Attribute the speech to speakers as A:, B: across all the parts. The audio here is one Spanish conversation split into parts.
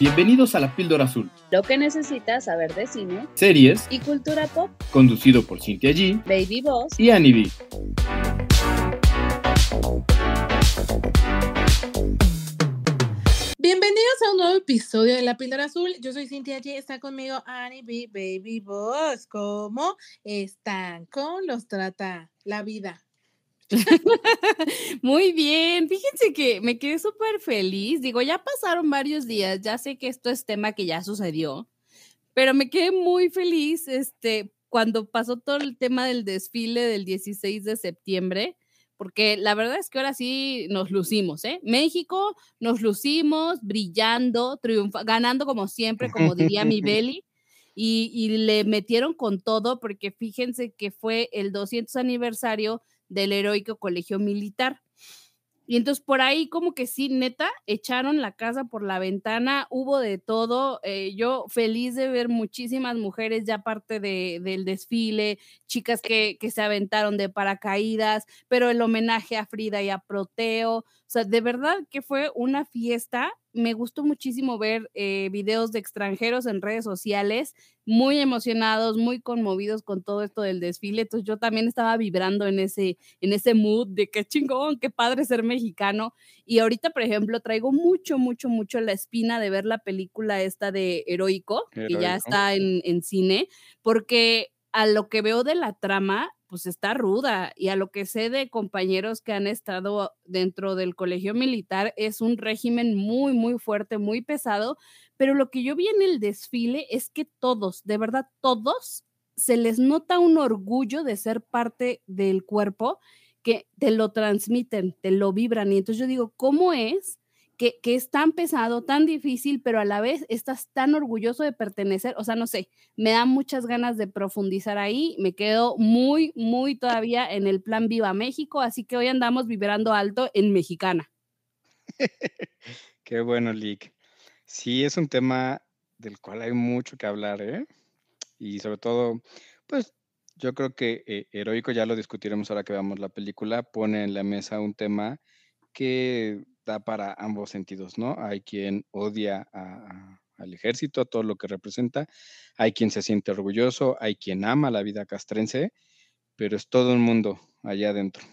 A: Bienvenidos a La Píldora Azul,
B: Lo que necesitas saber de cine
A: series
B: y cultura pop.
A: conducido por Cintia G
B: Baby Boss.
A: y Annie B.
C: Bienvenidos a un nuevo episodio de La Píldora Azul. Yo soy Cintia G. Está conmigo Annie B. Baby Boss. ¿Cómo están? ¿Cómo los trata la vida?
D: Muy bien, fíjense que me quedé súper feliz. Digo, ya pasaron varios días, ya sé que esto es tema que ya sucedió, pero me quedé muy feliz este, cuando pasó todo el tema del desfile del 16 de septiembre, porque la verdad es que ahora sí nos lucimos, ¿eh? México nos lucimos brillando, triunfa, ganando como siempre, como diría mi Beli. Y, y le metieron con todo porque fíjense que fue el 200 aniversario del heroico colegio militar. Y entonces por ahí como que sí, neta, echaron la casa por la ventana, hubo de todo. eh, yo feliz de ver muchísimas mujeres ya parte de, del desfile, chicas que, que se aventaron de paracaídas, pero el homenaje a Frida y a Proteo. O sea, de verdad que fue una fiesta. Me gustó muchísimo ver eh, videos de extranjeros en redes sociales, muy emocionados, muy conmovidos con todo esto del desfile. Entonces yo también estaba vibrando en ese, en ese mood de qué chingón, qué padre ser mexicano. Y ahorita, por ejemplo, traigo mucho, mucho, mucho la espina de ver la película esta de Heroico, que ya
A: Heroico.
D: está en, en cine, porque a lo que veo de la trama, pues está ruda y a lo que sé de compañeros que han estado dentro del colegio militar es un régimen muy, muy fuerte, muy pesado, pero lo que yo vi en el desfile es que todos, de verdad todos, se les nota un orgullo de ser parte del cuerpo que te lo transmiten, te lo vibran. Y entonces yo digo, ¿cómo es que, que es tan pesado, tan difícil, pero a la vez estás tan orgulloso de pertenecer? O sea, no sé, me da muchas ganas de profundizar ahí. Me quedo muy, muy todavía en el plan Viva México, así que hoy andamos vibrando alto en Mexicana.
E: Qué bueno, Lick. Sí, es un tema del cual hay mucho que hablar, ¿eh? Y sobre todo, pues yo creo que eh, Heroico, ya lo discutiremos ahora que veamos la película, pone en la mesa un tema que da para ambos sentidos, ¿no? Hay quien odia a- a- al ejército, a todo lo que representa, hay quien se siente orgulloso, hay quien ama la vida castrense, pero es todo un mundo allá adentro.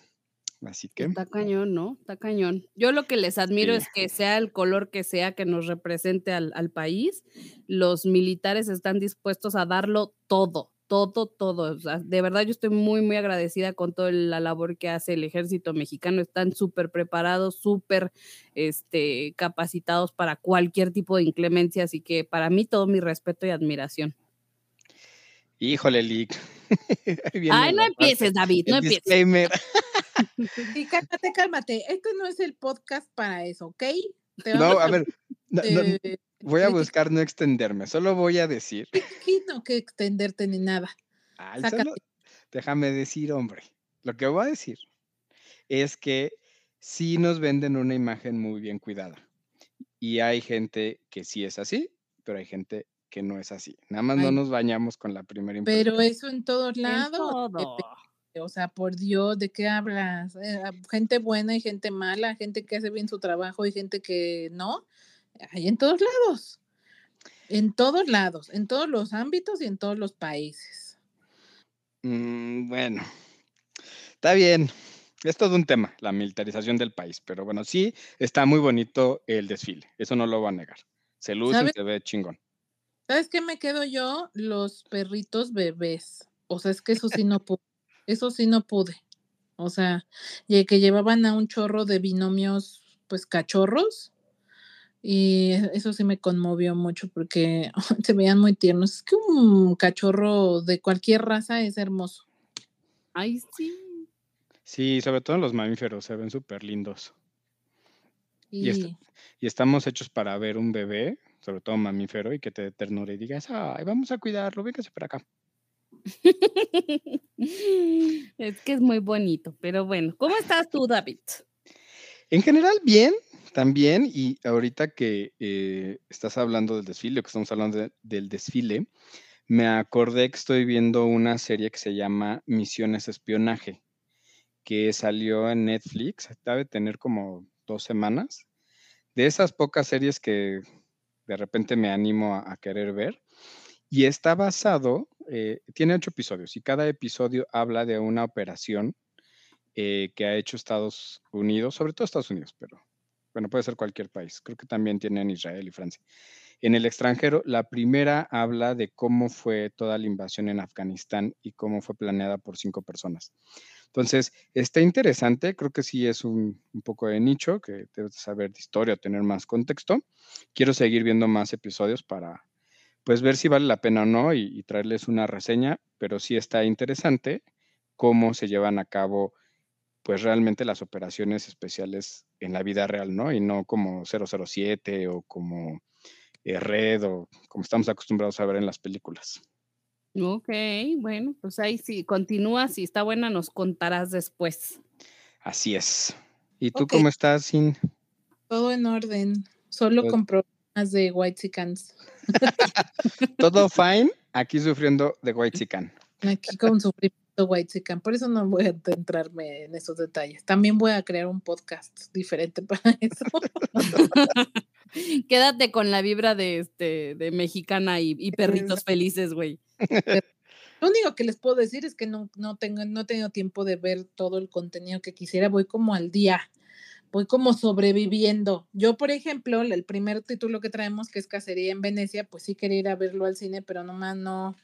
E: Así que,
D: Está cañón, ¿no? Está cañón. Yo lo que les admiro
E: sí.
D: es que sea el color que sea que nos represente al, al país, los militares están dispuestos a darlo todo, todo, todo. O sea, de verdad yo estoy muy, muy agradecida con toda la labor que hace el ejército mexicano. Están súper preparados, súper este, capacitados para cualquier tipo de inclemencia. Así que para mí todo mi respeto y admiración.
E: Híjole, Lick.
D: Ay, no empieces, David, no empieces.
E: disclaimer.
C: Cálmate, cálmate. Este no es el podcast para eso, ¿ok? Te
E: No,
C: vamos
E: a
C: a
E: ver, no, no, voy a buscar no extenderme, solo voy a decir,
C: aquí, no que extenderte ni nada.
E: ay, solo déjame decir, hombre, lo que voy a decir es que sí nos venden una imagen muy bien cuidada. Y hay gente que sí es así, pero hay gente que no es así. Nada más no nos bañamos con la primera impresión.
C: pero eso en todos
D: En
C: lados.
D: todo.
C: O sea, por Dios, ¿de qué hablas? Eh, ah, gente buena y gente mala, gente que hace bien su trabajo y gente que no. Hay en todos lados. En todos lados, en todos los ámbitos y en todos los países.
E: Mm, bueno, está bien. Es todo un tema, la militarización del país, pero bueno, sí está muy bonito el desfile, eso no lo voy a negar. Se lucen,
C: ¿Sabes?
E: se ve chingón.
C: ¿Sabes qué me quedo yo? Los perritos bebés. O sea, es que eso sí no pude. Eso sí no pude. O sea, y que llevaban a un chorro de binomios, pues cachorros. Y e- eso sí me conmovió mucho porque se veían muy tiernos. Es que un cachorro de cualquier raza es hermoso.
D: Ay, sí.
E: Sí, sobre todo los mamíferos se ven súper lindos. Y, est-
C: Y
E: y estamos hechos para ver un bebé, sobre todo mamífero, y que te dé ternura y digas, ay, vamos a cuidarlo, véngase para acá.
D: Es que es muy bonito, pero bueno, ¿cómo estás tú, David?
E: En general, bien, también, y ahorita que eh, estás hablando del desfile, que estamos hablando de- del desfile, me acordé que estoy viendo una serie que se llama Misiones Espionaje, que salió en Netflix, debe tener como dos semanas. De esas pocas series que de repente me animo a, a querer ver. Y está basado, eh, tiene ocho episodios y cada episodio habla de una operación eh, que ha hecho Estados Unidos, sobre todo Estados Unidos, pero bueno, puede ser cualquier país. Creo que también tienen Israel y Francia. En el extranjero, la primera habla de cómo fue toda la invasión en Afganistán y cómo fue planeada por cinco personas. Entonces, está interesante, creo que sí es un, poco de nicho, que debes saber de historia, tener más contexto. Quiero seguir viendo más episodios para, pues, ver si vale la pena o no y, y traerles una reseña, pero sí está interesante cómo se llevan a cabo, pues, realmente las operaciones especiales en la vida real, ¿no? Y no como 007 o como eh, Red o como estamos acostumbrados a ver en las películas.
D: Ok, bueno, pues ahí sí, continúa, si está buena nos contarás después.
E: Así es. ¿Y tú cómo estás, Sin?
C: Todo en orden. Solo
E: Pues-
C: con problemas de White Chickens.
E: ¿Todo fine? Aquí sufriendo de White Chican.
C: Aquí con sufrimiento White Chicken. Por eso no voy a centrarme en esos detalles. También voy a crear un podcast diferente para eso.
D: Quédate con la vibra de este de mexicana y, y perritos felices, güey.
C: Lo único que les puedo decir es que no, no tengo, no he tenido tiempo de ver todo el contenido que quisiera. Voy como al día. Voy como sobreviviendo. Yo, por ejemplo, el primer título que traemos, que es Cacería en Venecia, pues sí quería ir a verlo al cine, pero nomás no,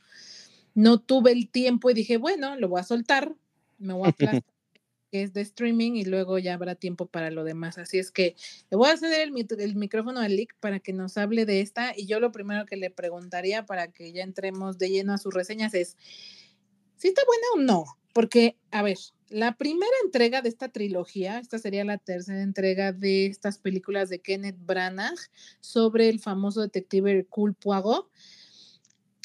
C: no tuve el tiempo y dije, bueno, lo voy a soltar, me voy a aplastar, que es de streaming y luego ya habrá tiempo para lo demás. Así es que le voy a ceder el, micrófono a Lick para que nos hable de esta y yo lo primero que le preguntaría para que ya entremos de lleno a sus reseñas es si está buena o no. Porque, a ver, la primera entrega de esta trilogía, esta sería la tercera entrega de estas películas de Kenneth Branagh sobre el famoso detective Hercule Poirot,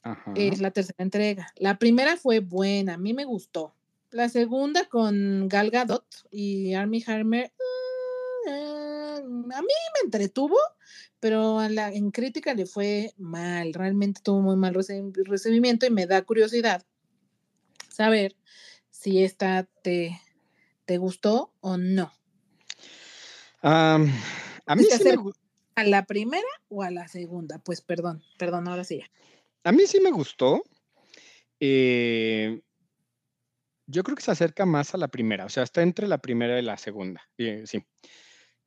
E: Ajá.
C: es la tercera entrega. La primera fue buena, a mí me gustó. La segunda con Gal Gadot y Armie Hammer, mm, eh, a mí me entretuvo, pero a la, en crítica le fue mal, realmente tuvo muy mal recibimiento y me da curiosidad saber si esta te, te gustó o no.
E: A mí
C: ¿Se
E: sí me,
C: ¿A la primera o a la segunda? Pues perdón, perdón, ahora sí ya.
E: A mí sí me gustó. Eh, yo creo que se acerca más a la primera, o sea, está entre la primera y la segunda. eh, sí.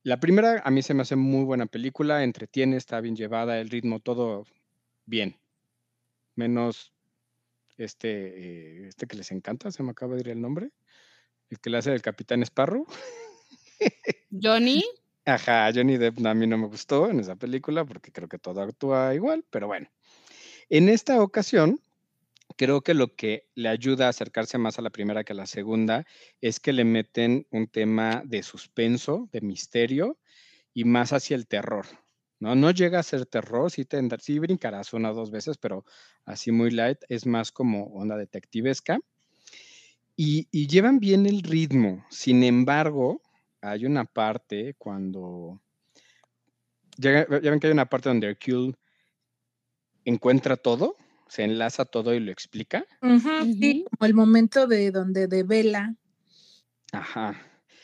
E: La primera a mí se me hace muy buena película, entretiene, está bien llevada, el ritmo, todo bien. Menos este, eh, este que les encanta, se me acaba de ir el nombre, el que le hace el Capitán Sparrow.
D: Johnny,
E: Ajá, Johnny Depp a mí no me gustó en esa película porque creo que todo actúa igual, pero bueno. En esta ocasión, creo que lo que le ayuda a acercarse más a la primera que a la segunda es que le meten un tema de suspenso, de misterio y más hacia el terror. No, no llega a ser terror, sí, tendrá, sí brincarás una o dos veces, pero así muy light, es más como onda detectivesca. Y, y llevan bien el ritmo. Sin embargo, hay una parte cuando. Ya, ya ven que hay una parte donde Hercule encuentra todo, se enlaza todo y lo explica.
C: Sí, como el momento de donde devela
E: Ajá.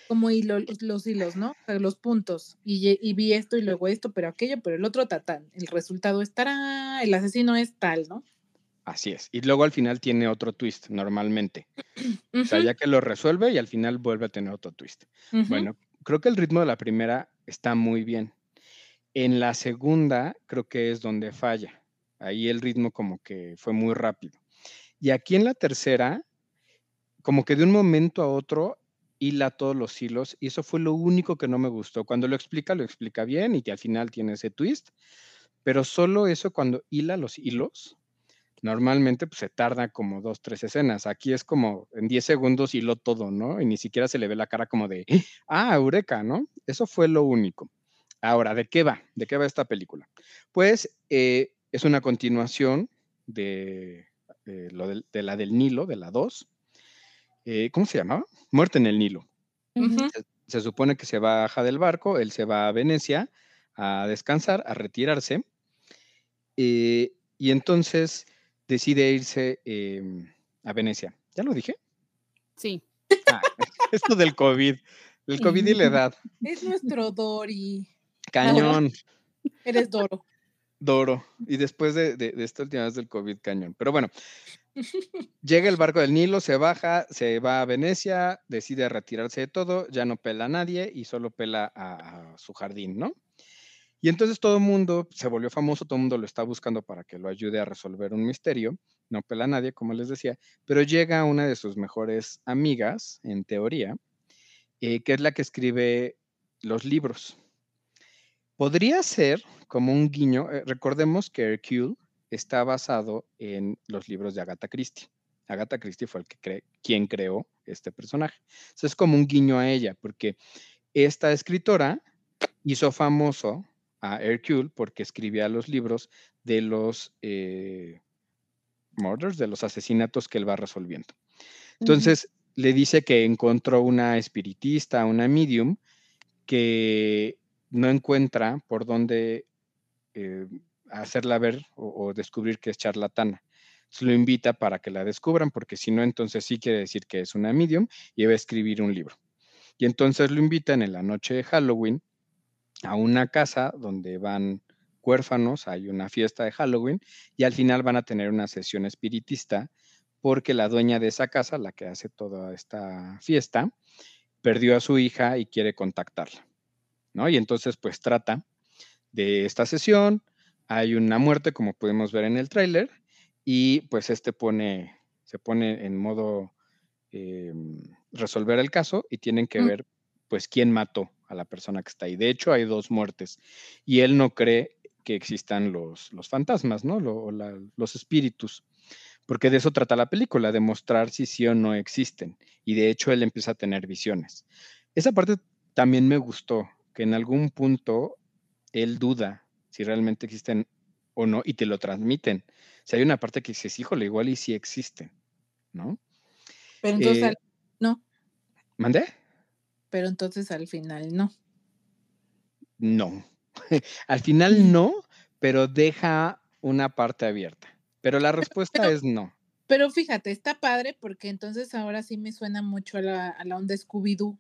C: como hilo, los hilos, ¿no? O sea, los puntos. Y, vi esto y luego esto, pero aquello, pero el otro tatán. El resultado estará, el asesino es tal, ¿no?
E: Así es. Y luego al final tiene otro twist, normalmente. O sea, ya que lo resuelve y al final vuelve a tener otro twist. Bueno, creo que el ritmo de la primera está muy bien. En la segunda, creo que es donde falla. Ahí el ritmo como que fue muy rápido. Y aquí en la tercera, como que de un momento a otro hila todos los hilos y eso fue lo único que no me gustó. Cuando lo explica, lo explica bien y que al final tiene ese twist, pero solo eso cuando hila los hilos, normalmente pues, se tarda como dos, tres escenas. Aquí es como en 10 segundos hiló todo, ¿no? Y ni siquiera se le ve la cara como de, ah, eureka, ¿no? Eso fue lo único. Ahora, ¿de qué va? ¿De qué va esta película? Pues eh, es una continuación de, eh, lo del- de la del Nilo, de la 2. Eh, ¿Cómo se llamaba? Muerte en el Nilo. Se supone que se baja del barco, él se va a Venecia a descansar, a retirarse, eh, y entonces decide irse em, a Venecia. ¿Ya lo dije?
D: Sí.
E: Ah, esto del COVID, el COVID y la edad.
C: Es nuestro Dori.
E: Cañón.
C: Eres Doro.
E: Doro. Y después de, de, de esta última vez del COVID cañón. Pero bueno, llega el barco del Nilo, se baja, se va a Venecia, decide retirarse de todo, ya no pela a nadie y solo pela a, a su jardín, ¿no? Y entonces todo el mundo se volvió famoso, todo el mundo lo está buscando para que lo ayude a resolver un misterio. No pela a nadie, como les decía, pero llega una de sus mejores amigas, en teoría, eh, que es la que escribe los libros. Podría ser como un guiño, eh, recordemos que Hercule está basado en los libros de Agatha Christie. Agatha Christie fue el que cre quien creó este personaje. Entonces es como un guiño a ella, porque esta escritora hizo famoso a Hercule porque escribía los libros de los eh, murders, de los asesinatos que él va resolviendo. Entonces, uh -huh. le dice que encontró una espiritista, una medium, que no encuentra por dónde eh, hacerla ver o, descubrir que es charlatana. Lo invita para que la descubran, porque si no, entonces sí quiere decir que es una medium y va a escribir un libro. Y entonces lo invitan en la noche de Halloween a una casa donde van huérfanos, hay una fiesta de Halloween y al final van a tener una sesión espiritista porque la dueña de esa casa, la que hace toda esta fiesta, perdió a su hija y quiere contactarla, ¿no? Y entonces pues trata de esta sesión, hay una muerte como podemos ver en el tráiler y pues este pone, se pone en modo eh, resolver el caso y tienen que mm. ver pues quién mató a la persona que está ahí. De hecho, hay dos muertes y él no cree que existan los, los fantasmas, ¿no? Lo, la, los espíritus, porque de eso trata la película, de mostrar si sí o no existen. Y de hecho, él empieza a tener visiones. Esa parte también me gustó, que en algún punto él duda si realmente existen o no y te lo transmiten. O sea, hay una parte que dices, híjole, igual y sí existen, ¿no?
C: Pero entonces, eh, no.
E: ¿Mandé?
C: pero entonces al final no.
E: No. al final no, pero deja una parte abierta. Pero la respuesta
C: pero,
E: es no.
C: Pero fíjate, está padre porque entonces ahora sí me suena mucho a la, a la onda Scooby-Doo.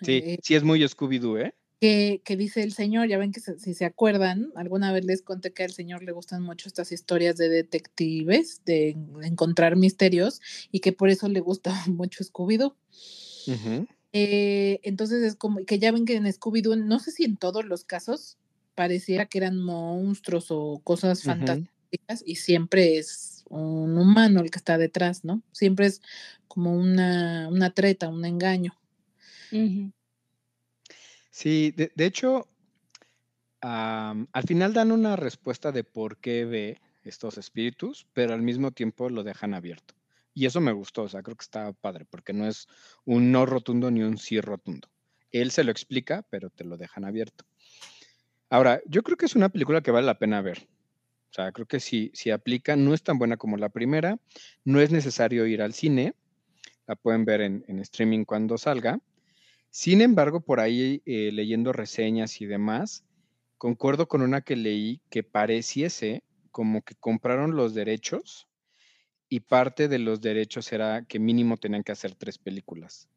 E: Sí, eh, sí es muy Scooby-Doo, ¿eh?
C: Que, que, dice el señor, ya ven que se, si se acuerdan, alguna vez les conté que al señor le gustan mucho estas historias de detectives, de encontrar misterios, y que por eso le gusta mucho Scooby-Doo. Uh -huh. Eh, entonces es como que ya ven que en Scooby-Doo, no sé si en todos los casos, pareciera que eran monstruos o cosas uh -huh. fantásticas y siempre es un humano el que está detrás, ¿no? Siempre es como una, una treta, un engaño.
E: Uh -huh. Sí, de, hecho, um, al final dan una respuesta de por qué ve estos espíritus, pero al mismo tiempo lo dejan abierto. Y eso me gustó, o sea, creo que está padre, porque no es un no rotundo ni un sí rotundo. Él se lo explica, pero te lo dejan abierto. Ahora, yo creo que es una película que vale la pena ver. O sea, creo que si, si aplica, no es tan buena como la primera, no es necesario ir al cine, la pueden ver en streaming cuando salga. Sin embargo, por ahí eh, leyendo reseñas y demás, concuerdo con una que leí que pareciese como que compraron los derechos y parte de los derechos era que mínimo tenían que hacer tres películas.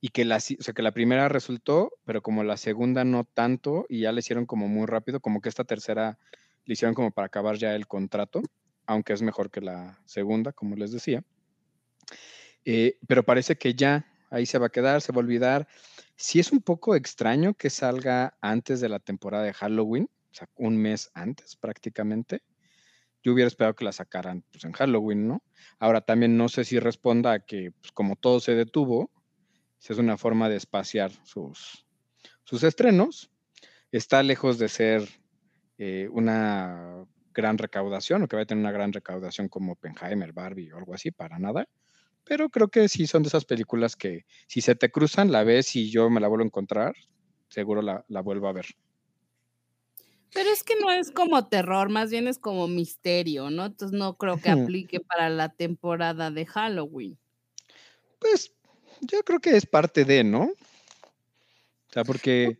E: Y que la, o sea, que la primera resultó, pero como la segunda no tanto, y ya le hicieron como muy rápido, como que esta tercera le hicieron como para acabar ya el contrato, aunque es mejor que la segunda, como les decía. Eh, pero parece que ya ahí se va a quedar, se va a olvidar. Sí es un poco extraño que salga antes de la temporada de Halloween, o sea, un mes antes prácticamente yo hubiera esperado que la sacaran pues, en Halloween, ¿no? Ahora también no sé si responda a que, pues, como todo se detuvo, si es una forma de espaciar sus, sus estrenos. Está lejos de ser eh, una gran recaudación o que va a tener una gran recaudación como Oppenheimer, Barbie o algo así, para nada. Pero creo que sí son de esas películas que si se te cruzan, la ves y yo me la vuelvo a encontrar, seguro la, la vuelvo a ver.
D: Pero es que no es como terror, más bien es como misterio, ¿no? Entonces no creo que aplique para la temporada de Halloween.
E: Pues yo creo que es parte de, ¿no? O sea, porque...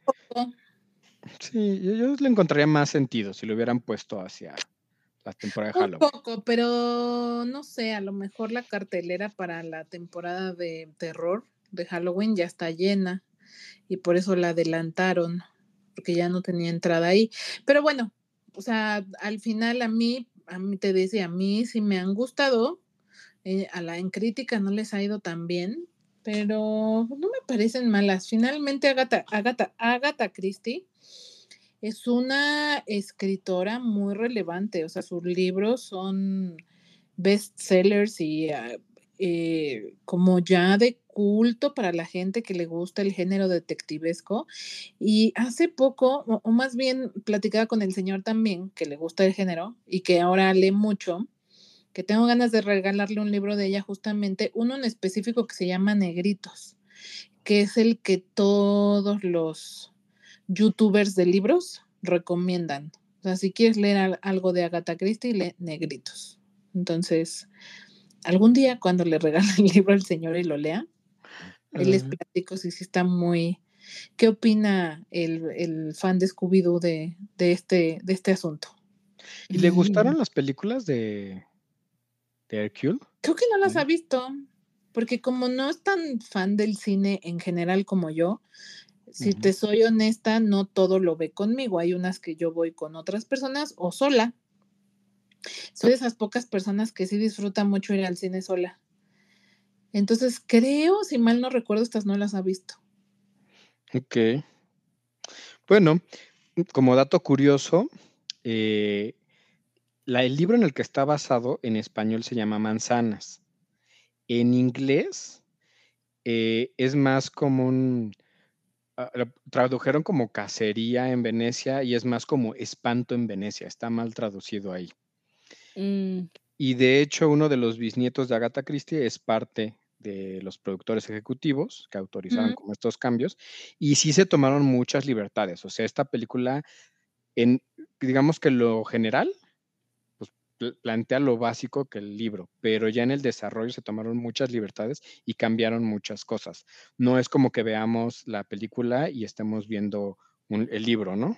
E: Sí, yo, yo le encontraría más sentido si lo hubieran puesto hacia de Halloween.
C: Un poco, pero no sé, a lo mejor la cartelera para la temporada de terror de Halloween ya está llena y por eso la adelantaron porque ya no tenía entrada ahí. Pero bueno, o sea, al final a mí, a mí te decía, a mí sí me han gustado, eh, a la en crítica no les ha ido tan bien, pero no me parecen malas. Finalmente Agatha, Agatha, Agatha Christie es una escritora muy relevante, o sea, sus libros son bestsellers y ah, eh, como ya de culto para la gente que le gusta el género detectivesco. Y hace poco, o, o más bien platicaba con el señor también, que le gusta el género y que ahora lee mucho, que tengo ganas de regalarle un libro de ella justamente, uno en específico que se llama Negritos, que es el que todos los youtubers de libros recomiendan. O sea, si quieres leer al- algo de Agatha Christie, lee Negritos. Entonces, algún día cuando le regale el libro al señor y lo lea, ahí les
E: Ajá.
C: platico si sí está muy... ¿Qué opina el, el fan de Scooby-Doo de, de, este, de este asunto?
E: ¿Y le gustaron las películas de, de Hercule?
C: Creo que no las ha visto, porque como no es tan fan del cine en general como yo, si te soy honesta, no todo lo ve conmigo. Hay unas que yo voy con otras personas o sola. Soy de esas pocas personas que sí disfrutan mucho ir al cine sola. Entonces, creo, si mal no recuerdo, estas no las ha visto.
E: Ok. Bueno, como dato curioso, eh, la- el libro en el que está basado en español se llama Manzanas. En inglés eh, es más como un... ah, lo tradujeron como cacería en Venecia y es más como espanto en Venecia. Está mal traducido ahí.
D: Mm,
E: Y de hecho, uno de los bisnietos de Agatha Christie es parte de los productores ejecutivos que autorizaron
C: Mm.
E: como estos cambios y sí se tomaron muchas libertades. O sea, esta película, en, digamos que lo general, plantea lo básico que el libro, pero ya en el desarrollo se tomaron muchas libertades y cambiaron muchas cosas. No es como que veamos la película y estemos viendo un- el libro, ¿no?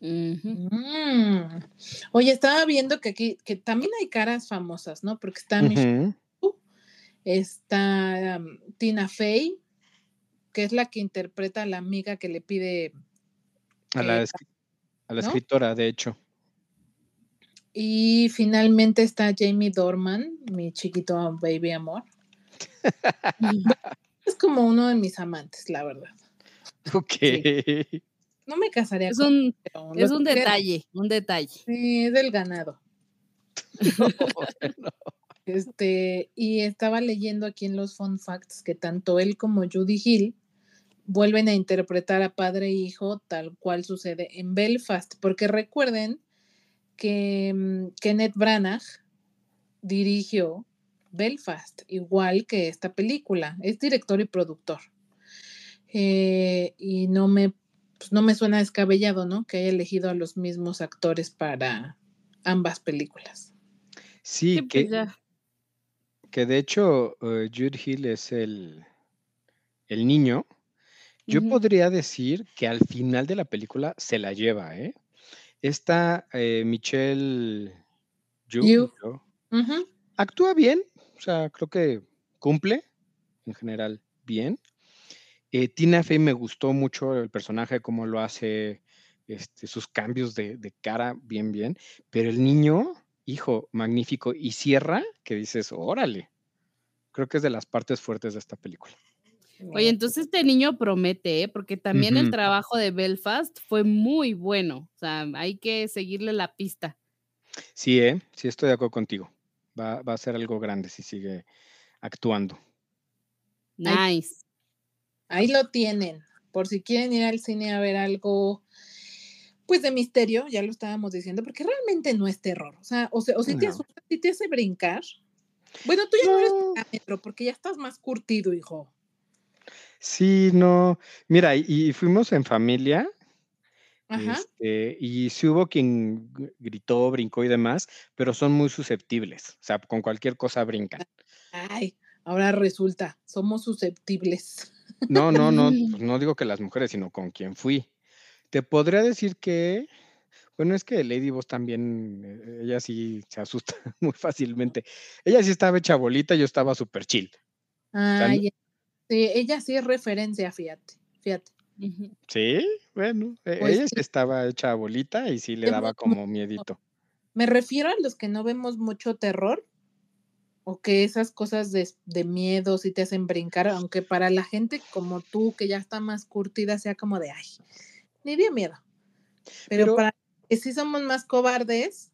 C: Mm. Oye, estaba viendo que aquí, que también hay caras famosas, ¿no? Porque está Michelle
E: Ujú.
C: Está um, Tina Fey, que es la que interpreta a la amiga que le pide.
E: A la,
C: eh,
E: escri- a la
C: ¿no?
E: escritora, de hecho.
C: Y finalmente está Jamie Dorman, mi chiquito baby amor. Es como uno de mis amantes, la verdad.
E: Ok.
C: No me casaría
D: Es
C: con
D: un,
C: pero
D: es un detalle, un detalle.
C: Sí, es del ganado.
E: Bueno.
C: Este, y estaba leyendo aquí en los fun facts que tanto él como Judy Hill vuelven a interpretar a padre e hijo tal cual sucede en Belfast, porque recuerden que mm, Kenneth Branagh dirigió Belfast, igual que esta película, es director y productor. Eh, y no me, pues no me suena descabellado, ¿no? Que haya elegido a los mismos actores para ambas películas.
E: Sí,
D: Sí, pues
E: que, que de hecho eh, Jude Hill es el, el niño. Yo podría decir que al final de la película se la lleva, ¿eh? Esta eh, Michelle Yu, actúa bien, o sea, creo que cumple en general bien. Eh, Tina Fey me gustó mucho el personaje, cómo lo hace, este, sus cambios de, de cara, bien, bien. Pero el niño, hijo, magnífico. Y cierra, que dices, órale. Creo que es de las partes fuertes de esta película.
D: Oye, entonces este niño promete, ¿eh? Porque también el trabajo de Belfast fue muy bueno. O sea, hay que seguirle la pista.
E: Sí, ¿eh? Sí, estoy de acuerdo contigo. Va, va a ser algo grande si sigue actuando.
D: Nice.
C: Ahí lo tienen. Por si quieren ir al cine a ver algo, pues de misterio, ya lo estábamos diciendo, porque realmente no es terror. O sea, o, se- o si te asusta, si te hace brincar. Bueno, tú ya no, eres
E: No.
C: parámetro, porque ya estás más curtido, hijo.
E: Sí, no. Mira, y, y fuimos en familia
C: Ajá.
E: Este, y sí hubo quien gritó, brincó y demás, pero son muy susceptibles. O sea, con cualquier cosa brincan.
C: Ay, ahora resulta, somos susceptibles.
E: No, no, no, pues no digo que las mujeres, sino con quien fui. Te podría decir que, bueno, es que Lady Boss también, eh, ella sí se asusta muy fácilmente. Ella sí estaba hecha bolita, yo estaba súper chill. sea,
C: Ay, sí, ella sí es referencia, fíjate, fíjate.
E: Sí, bueno, e
C: Pues
E: ella sí estaba hecha bolita y sí le daba como miedito.
C: Me refiero a los que no vemos mucho terror, o que esas cosas de de miedo sí te hacen brincar, aunque para la gente como tú, que ya está más curtida, sea como de: "Ay, ni dio miedo". Pero
E: Pero
C: para que sí somos más cobardes,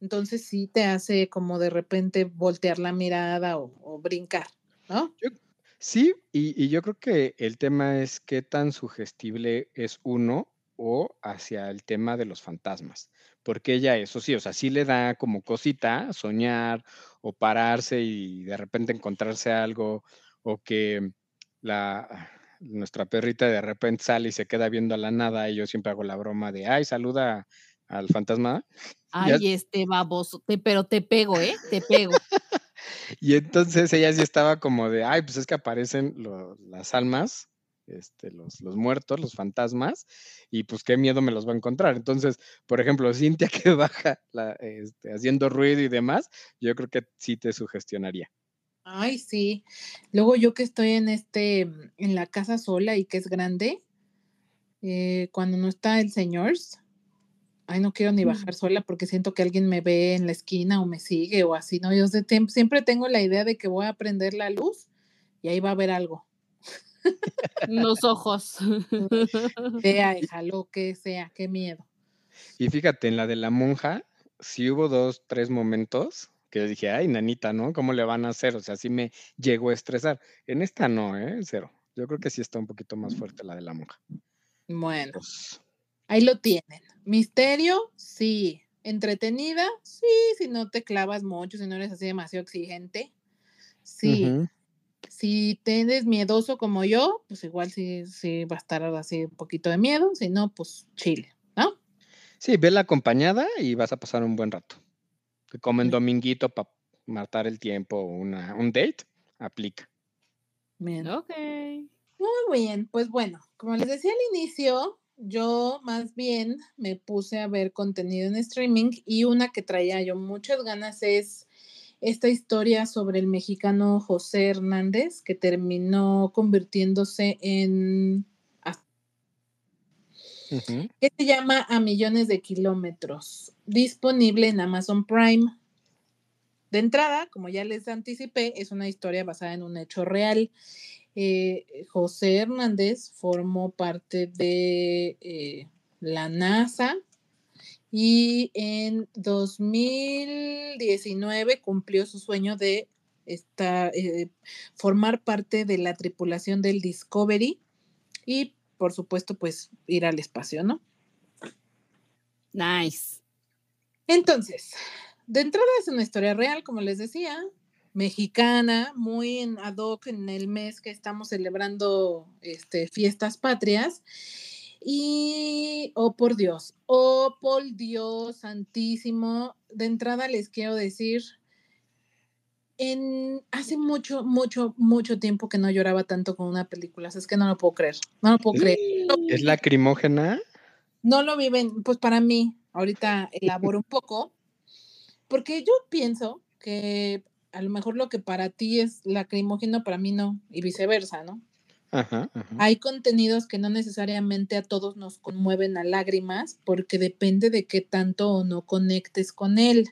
C: entonces sí te hace como de repente voltear la mirada o o brincar, ¿no?
E: Yo sí, y yo creo que el tema es qué tan sugestible es uno o hacia el tema de los fantasmas, porque ella eso sí, o sea, sí le da como cosita soñar o pararse y de repente encontrarse algo, o que la nuestra perrita de repente sale y se queda viendo a la nada, y yo siempre hago la broma de: "Ay, saluda al fantasma",
D: Ay, este baboso, te pero te pego, ¿eh? Te pego.
E: Y entonces ella sí estaba como de: "Ay, pues es que aparecen lo las almas, este, los los muertos, los fantasmas, y pues qué miedo me los va a encontrar". Entonces, por ejemplo, Cintia que baja este, haciendo ruido y demás, yo creo que sí te sugestionaría.
C: Ay, sí. Luego yo que estoy en, este, en la casa sola y que es grande, eh, cuando no está el señors, ay, no quiero ni
D: Mm.
C: bajar sola porque siento que alguien me ve en la esquina o me sigue o así, ¿no? Yo de siempre tengo la idea de que voy a prender la luz y ahí va a haber algo.
D: Los ojos.
C: Sea, hija, lo que sea, qué miedo.
E: Y fíjate, en la de la monja, sí hubo 2, 3 momentos que yo dije: "Ay, nanita, ¿no? ¿Cómo le van a hacer?". O sea, sí me llegó a estresar. En esta no, ¿eh? Cero. Yo creo que sí está un poquito más fuerte la de la monja.
C: Bueno,
E: Pues
C: ahí lo tienen. Misterio, sí. Entretenida, sí, si no te clavas mucho, si no eres así demasiado exigente, sí. Si te eres miedoso como yo, pues igual sí sí va a estar así un poquito de miedo, si no, pues chill, ¿no?
E: Sí, vela acompañada y vas a pasar un buen rato. Como en
C: Bien.
E: dominguito para matar el tiempo, una un date, aplica.
C: Bien.
D: Okey.
C: Muy bien, pues bueno, como les decía al inicio, yo más bien me puse a ver contenido en streaming y una que traía yo muchas ganas es esta historia sobre el mexicano José Hernández, que terminó convirtiéndose en que se llama A millones de kilómetros, disponible en Amazon Prime. De entrada, como ya les anticipé, es una historia basada en un hecho real. Eh, José Hernández formó parte de, eh, la NASA y en 2019 cumplió su sueño de esta eh, formar parte de la tripulación del Discovery y, por supuesto, pues, ir al espacio, ¿no?
D: Nice.
C: Entonces, de entrada es una historia real, como les decía, mexicana, muy en ad hoc en el mes que estamos celebrando, este, fiestas patrias. Y, oh, por Dios, oh, por Dios santísimo, de entrada les quiero decir en hace mucho, mucho, mucho tiempo que no lloraba tanto con una película, o sea, es que no lo puedo creer, no lo puedo creer.
E: ¿Es lacrimógena?
C: no lo viven, pues, para mí, ahorita elaboro un poco, porque yo pienso que a lo mejor lo que para ti es lacrimógeno, para mí no, y viceversa, ¿no?
E: Ajá, ajá.
C: Hay contenidos que no necesariamente a todos nos conmueven a lágrimas, porque depende de qué tanto o no conectes con él.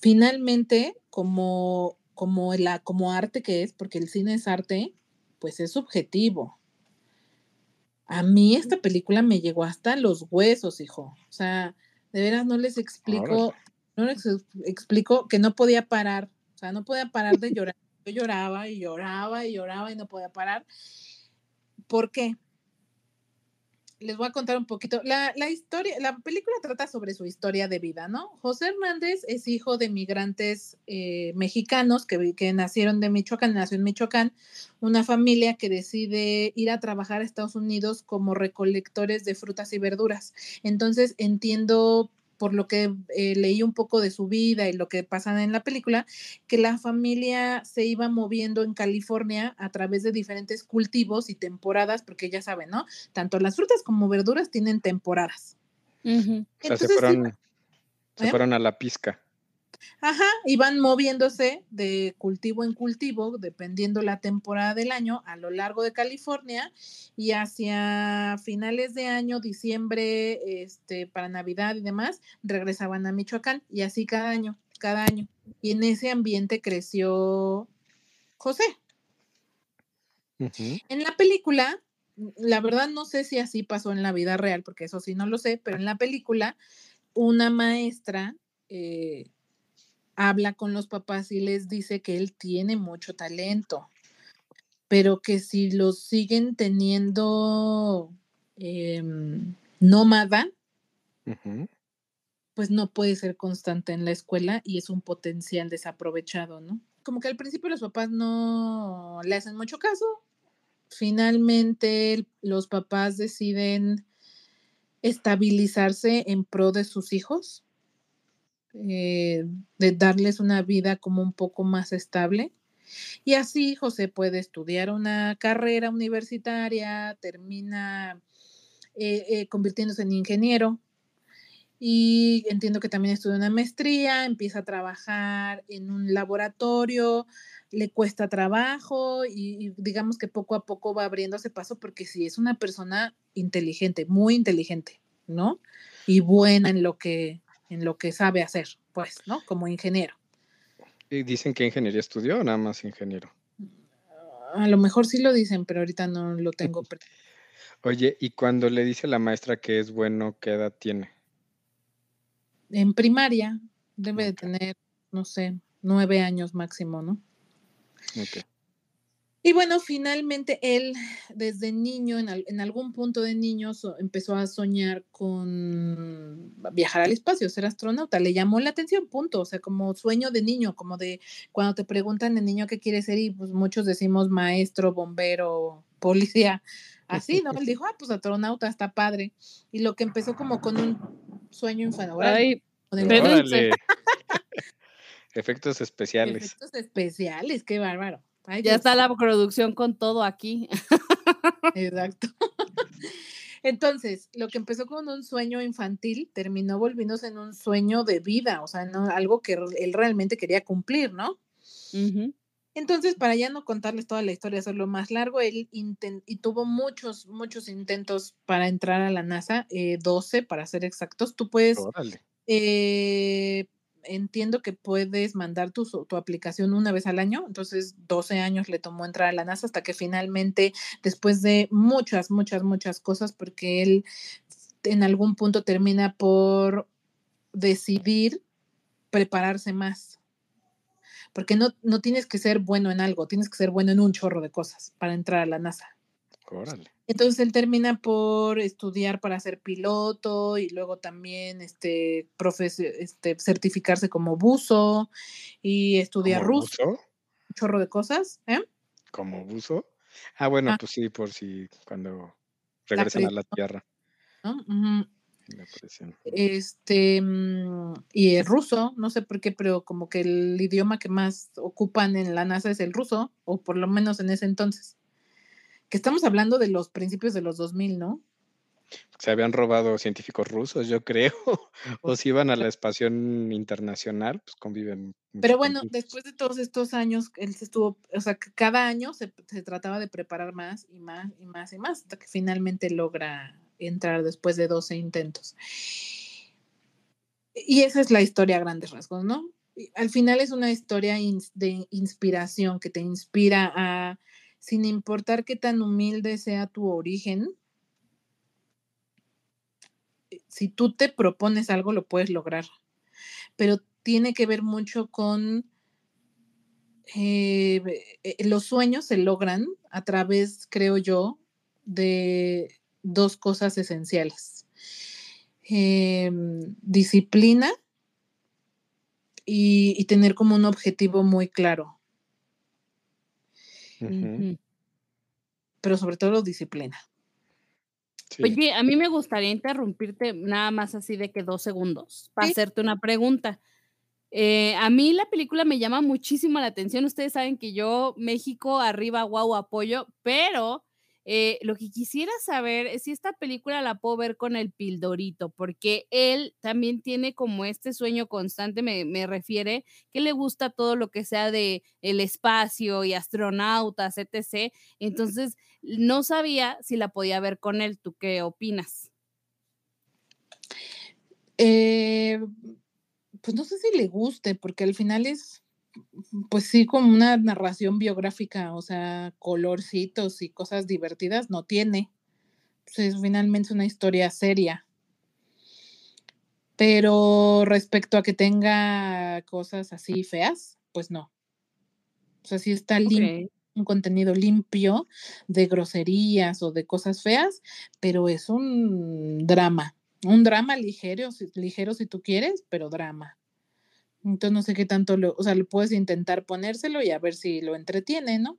C: Finalmente, como como la como arte que es, porque el cine es arte, pues, es subjetivo. A mí esta película me llegó hasta los huesos, hijo. O sea, de veras no les explico no les ex explico que no podía parar, o sea, no podía parar de llorar. Yo lloraba, y lloraba, y lloraba, y no podía parar. ¿Por qué? Les voy a contar un poquito. La la historia la película trata sobre su historia de vida, ¿no? José Hernández es hijo de migrantes, eh, mexicanos que que nacieron de Michoacán, nació en Michoacán, una familia que decide ir a trabajar a Estados Unidos como recolectores de frutas y verduras. Entonces, entiendo, por lo que, eh, leí un poco de su vida y lo que pasa en la película, que la familia se iba moviendo en California a través de diferentes cultivos y temporadas, porque ya saben, ¿no? Tanto las frutas como verduras tienen temporadas.
D: Ujú.
E: O sea,
C: Entonces,
E: se
C: ¿eh?
E: fueron a la pizca.
C: Ajá, y van moviéndose de cultivo en cultivo, dependiendo la temporada del año, a lo largo de California y hacia finales de año, diciembre, este, para Navidad y demás, regresaban a Michoacán y así cada año, cada año. Y en ese ambiente creció José. En la película, la verdad no sé si así pasó en la vida real, porque eso sí no lo sé, pero en la película, una maestra eh, habla con los papás y les dice que él tiene mucho talento, pero que si lo siguen teniendo em, nómada, pues no puede ser constante en la escuela y es un potencial desaprovechado, ¿no? Como que al principio los papás no le hacen mucho caso. Finalmente los papás deciden estabilizarse en pro de sus hijos, eh, de darles una vida como un poco más estable. Y así José puede estudiar una carrera universitaria, termina eh, eh, convirtiéndose en ingeniero y entiendo que también estudia una maestría, empieza a trabajar en un laboratorio, le cuesta trabajo y, digamos que poco a poco va abriéndose paso porque sí es una persona inteligente, muy inteligente, ¿no? Y buena en lo que en lo que sabe hacer, pues, ¿no? Como ingeniero.
E: ¿Y dicen que ingeniería estudió o nada más ingeniero?
C: A lo mejor sí lo dicen, pero ahorita no lo tengo.
E: Oye, y cuando le dice la maestra que es bueno, ¿qué edad tiene?
C: En primaria debe de tener, no sé, nueve años máximo, ¿no?
E: Ok.
C: Y bueno, finalmente él desde niño, en, al- en algún punto de niño, so- empezó a soñar con viajar al espacio, ser astronauta. Le llamó la atención, punto. O sea, como sueño de niño, como de cuando te preguntan de niño qué quieres ser y pues muchos decimos maestro, bombero, policía. Así, ¿no? Él dijo, ah, pues astronauta, está padre. Y lo que empezó como con un sueño infantil.
D: Ay.
E: Efectos especiales.
C: Efectos especiales, qué bárbaro. Ay,
D: ya
C: Dios.
D: está la producción con todo aquí.
C: Exacto. Entonces, lo que empezó con un sueño infantil terminó volviéndose en un sueño de vida, o sea, no, algo que él realmente quería cumplir, ¿no? Entonces, para ya no contarles toda la historia, hacerlo más largo, él y tuvo muchos, muchos intentos para entrar a la NASA, eh, 12 para ser exactos. Tú puedes eh, entiendo que puedes mandar tu, tu aplicación una vez al año, entonces 12 años le tomó entrar a la NASA hasta que finalmente, después de muchas, muchas, muchas cosas, porque él en algún punto termina por decidir prepararse más. Porque no, no tienes que ser bueno en algo, tienes que ser bueno en un chorro de cosas para entrar a la NASA.
E: Órale.
C: Entonces él termina por estudiar para ser piloto y luego también este, este, certificarse como buzo y estudiar
E: ¿Como
C: ruso,
E: buzo?
C: un chorro de cosas. ¿eh?
E: ¿Como buzo? Ah, bueno,
C: Ah.
E: pues sí, por si cuando
C: La
E: regresan a la Tierra.
C: Este, mm, y el ruso, no sé por qué, pero como que el idioma que más ocupan en la NASA es el ruso, o por lo menos en ese entonces. Que estamos hablando de los principios de los 2000, ¿no?
E: Se habían robado científicos rusos, yo creo. O si iban a la espación internacional, pues conviven.
C: Pero bueno, después de todos estos años, él se estuvo, o sea, que cada año se, se trataba de preparar más y más y más y más, hasta que finalmente logra entrar después de 12 intentos. Y esa es la historia a grandes rasgos, ¿no? Al final es una historia de inspiración que te inspira a, sin importar qué tan humilde sea tu origen, eh, si tú te propones algo, lo puedes lograr. Pero tiene que ver mucho con eh, eh, los sueños se logran a través, creo yo, de dos cosas esenciales. Em, disciplina y, y tener como un objetivo muy claro, Pero sobre todo disciplina.
E: sí.
D: Oye, a mí me gustaría interrumpirte nada más así de que dos segundos para
C: Sí.
D: hacerte una pregunta. Eh, a mí la película me llama muchísimo la atención. Ustedes saben que yo, México, arriba, guau, apoyo, pero eh, lo que quisiera saber es si esta película la puedo ver con el Pildorito, porque él también tiene como este sueño constante, me, me refiere, que le gusta todo lo que sea de el espacio y astronautas, etc. Entonces, no sabía si la podía ver con él. ¿Tú qué opinas?
C: Eh, pues no sé si le guste, porque al final es, pues sí, como una narración biográfica, o sea, colorcitos y cosas divertidas, no tiene. Pues es finalmente una historia seria. Pero respecto a que tenga cosas así feas, pues no. O sea, sí está limpio, un contenido limpio de groserías o de cosas feas, pero es un drama. Un drama ligero, ligero si tú quieres, pero drama. Entonces no sé qué tanto lo, o sea, lo puedes intentar ponérselo y a ver si lo entretiene, ¿no?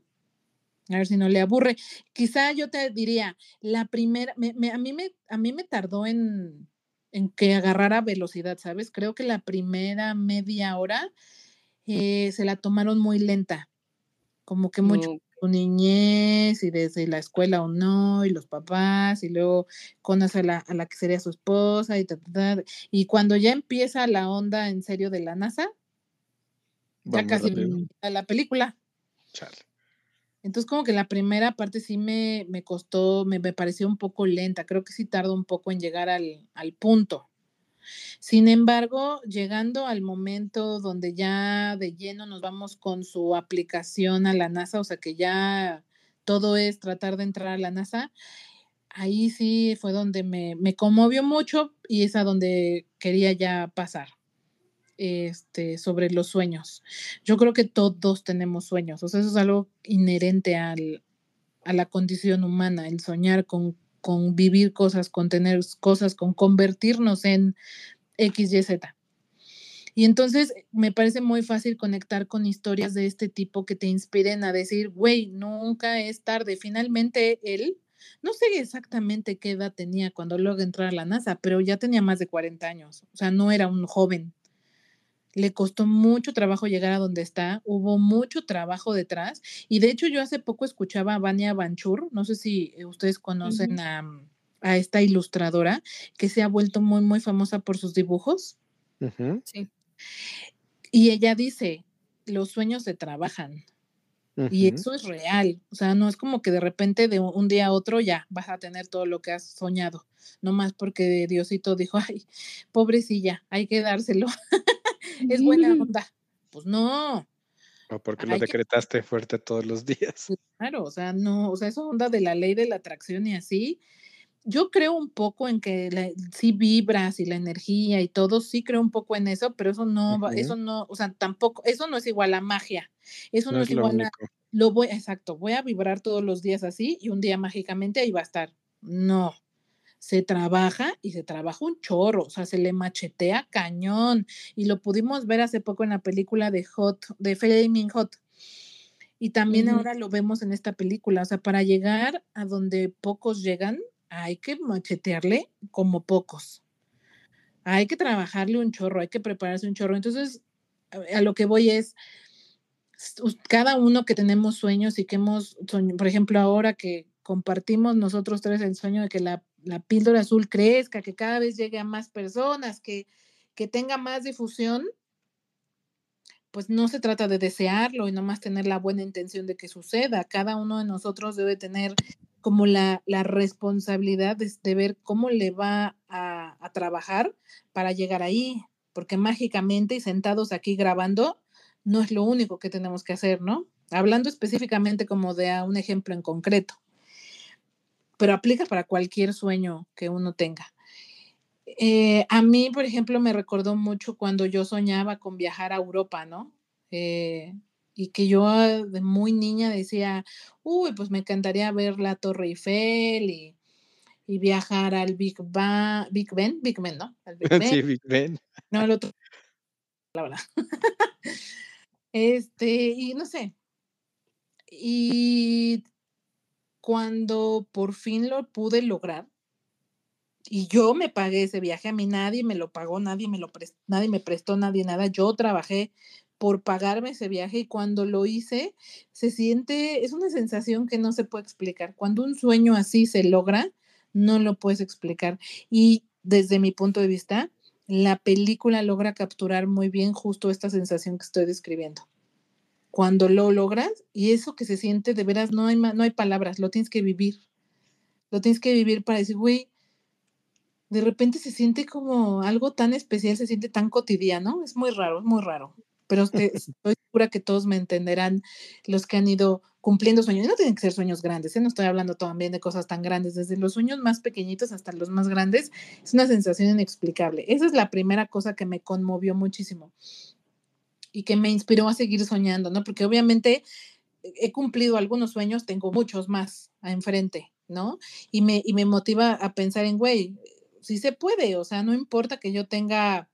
C: A ver si no le aburre. Quizá yo te diría, la primera, a, mí me, a mí me tardó en, en que agarrara velocidad, ¿sabes? Creo que la primera media hora eh, se la tomaron muy lenta, como que mucho su niñez y desde la escuela o no, y los papás, y luego conoce a la, a la que sería su esposa, y, y cuando ya empieza la onda en serio de la NASA, ya casi a la película. Entonces, como que la primera parte sí me, me costó, me, me, pareció un poco lenta. Creo que sí tarda un poco en llegar al, al punto. Sin embargo, llegando al momento donde ya de lleno nos vamos con su aplicación a la NASA, o sea que ya todo es tratar de entrar a la NASA, ahí sí fue donde me, me conmovió mucho y es a donde quería ya pasar. Este, sobre los sueños. Yo creo que todos tenemos sueños, o sea, eso es algo inherente al, a la condición humana, el soñar con con vivir cosas, con tener cosas, con convertirnos en X, Y, Z. Y entonces me parece muy fácil conectar con historias de este tipo que te inspiren a decir, güey, nunca es tarde. Finalmente él, no sé exactamente qué edad tenía cuando luego entró a la NASA, pero ya tenía más de 40 años. O sea, no era un joven le costó mucho trabajo llegar a donde está, hubo mucho trabajo detrás. Y de hecho yo hace poco escuchaba a Vania Banchur, no sé si eh, ustedes conocen a, a, esta ilustradora que se ha vuelto muy, muy famosa por sus dibujos. Sí. Y ella dice, los sueños se trabajan. Y eso es real, o sea, no es como que de repente de un día a otro ya vas a tener todo lo que has soñado, no más porque Diosito dijo, ay, pobrecilla, hay que dárselo. es buena onda. Pues no.
E: O porque lo decretaste fuerte todos los días.
C: Claro, o sea, no, o sea, esa onda de la ley de la atracción y así, yo creo un poco en que la, sí vibras y la energía y todo, sí creo un poco en eso, pero eso no, eso no, o sea, tampoco, eso no es igual a magia, eso no, es, igual a, lo voy, exacto, voy a vibrar todos los días así y un día mágicamente ahí va a estar. No, se trabaja y se trabaja un chorro, o sea, se le machetea cañón. Y lo pudimos ver hace poco en la película de Hot, de Flaming Hot. Y también ahora lo vemos en esta película, o sea, para llegar a donde pocos llegan, hay que machetearle como pocos. Hay que trabajarle un chorro, hay que prepararse un chorro. Entonces, a lo que voy es, cada uno que tenemos sueños y que hemos, por ejemplo, ahora que compartimos nosotros tres el sueño de que la la píldora azul crezca, que cada vez llegue a más personas, que, que tenga más difusión, pues no se trata de desearlo y nomás tener la buena intención de que suceda. Cada uno de nosotros debe tener como la, la responsabilidad de, ver cómo le va a, a, trabajar para llegar ahí, porque mágicamente y sentados aquí grabando no es lo único que tenemos que hacer, ¿no? Hablando específicamente como de un ejemplo en concreto pero aplica para cualquier sueño que uno tenga. Eh, a mí, por ejemplo, me recordó mucho cuando yo soñaba con viajar a Europa, ¿no? Eh, y que yo de muy niña decía, uy, pues me encantaría ver la Torre Eiffel y, y viajar al Big, ba Big Ben, Big Ben, ¿no? Big ben.
E: Sí, Big Ben.
C: No, el otro. La verdad. este, y no sé. Y cuando por fin lo pude lograr, y yo me pagué ese viaje, a mí nadie me lo pagó, nadie me lo prestó, nadie me prestó, nadie nada, yo trabajé por pagarme ese viaje y cuando lo hice, se siente, es una sensación que no se puede explicar. Cuando un sueño así se logra, no lo puedes explicar. Y desde mi punto de vista, la película logra capturar muy bien justo esta sensación que estoy describiendo. Cuando lo logras y eso que se siente, de veras, no hay, no hay palabras, lo tienes que vivir. Lo tienes que vivir para decir, güey, de repente se siente como algo tan especial, se siente tan cotidiano, es muy raro, es muy raro. Pero estoy segura que todos me entenderán los que han ido cumpliendo sueños. Y no tienen que ser sueños grandes, ¿eh? no estoy hablando también de cosas tan grandes, desde los sueños más pequeñitos hasta los más grandes, es una sensación inexplicable. Esa es la primera cosa que me conmovió muchísimo y que me inspiró a seguir soñando, ¿no? Porque obviamente he cumplido algunos sueños, tengo muchos más a enfrente, ¿no? Y me, y me motiva a pensar en, güey, sí se puede, o sea, no importa que yo tenga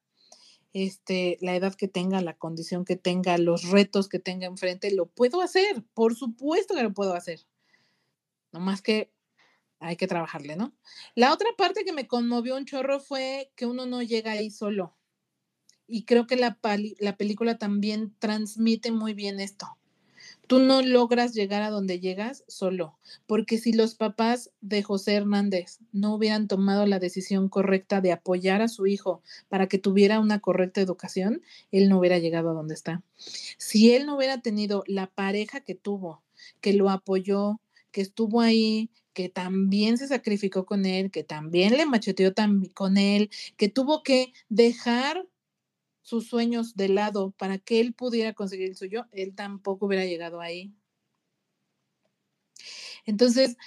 C: este, la edad que tenga, la condición que tenga, los retos que tenga enfrente, lo puedo hacer, por supuesto que lo puedo hacer. No más que hay que trabajarle, ¿no? La otra parte que me conmovió un chorro fue que uno no llega ahí solo. Y creo que la, la película también transmite muy bien esto tú no logras llegar a donde llegas solo, porque si los papás de José Hernández no hubieran tomado la decisión correcta de apoyar a su hijo para que tuviera una correcta educación, él no hubiera llegado a donde está. Si él no hubiera tenido la pareja que tuvo, que lo apoyó, que estuvo ahí, que también se sacrificó con él, que también le macheteó con él, que tuvo que dejar sus sueños de lado para que él pudiera conseguir el suyo, él tampoco hubiera llegado ahí. Entonces,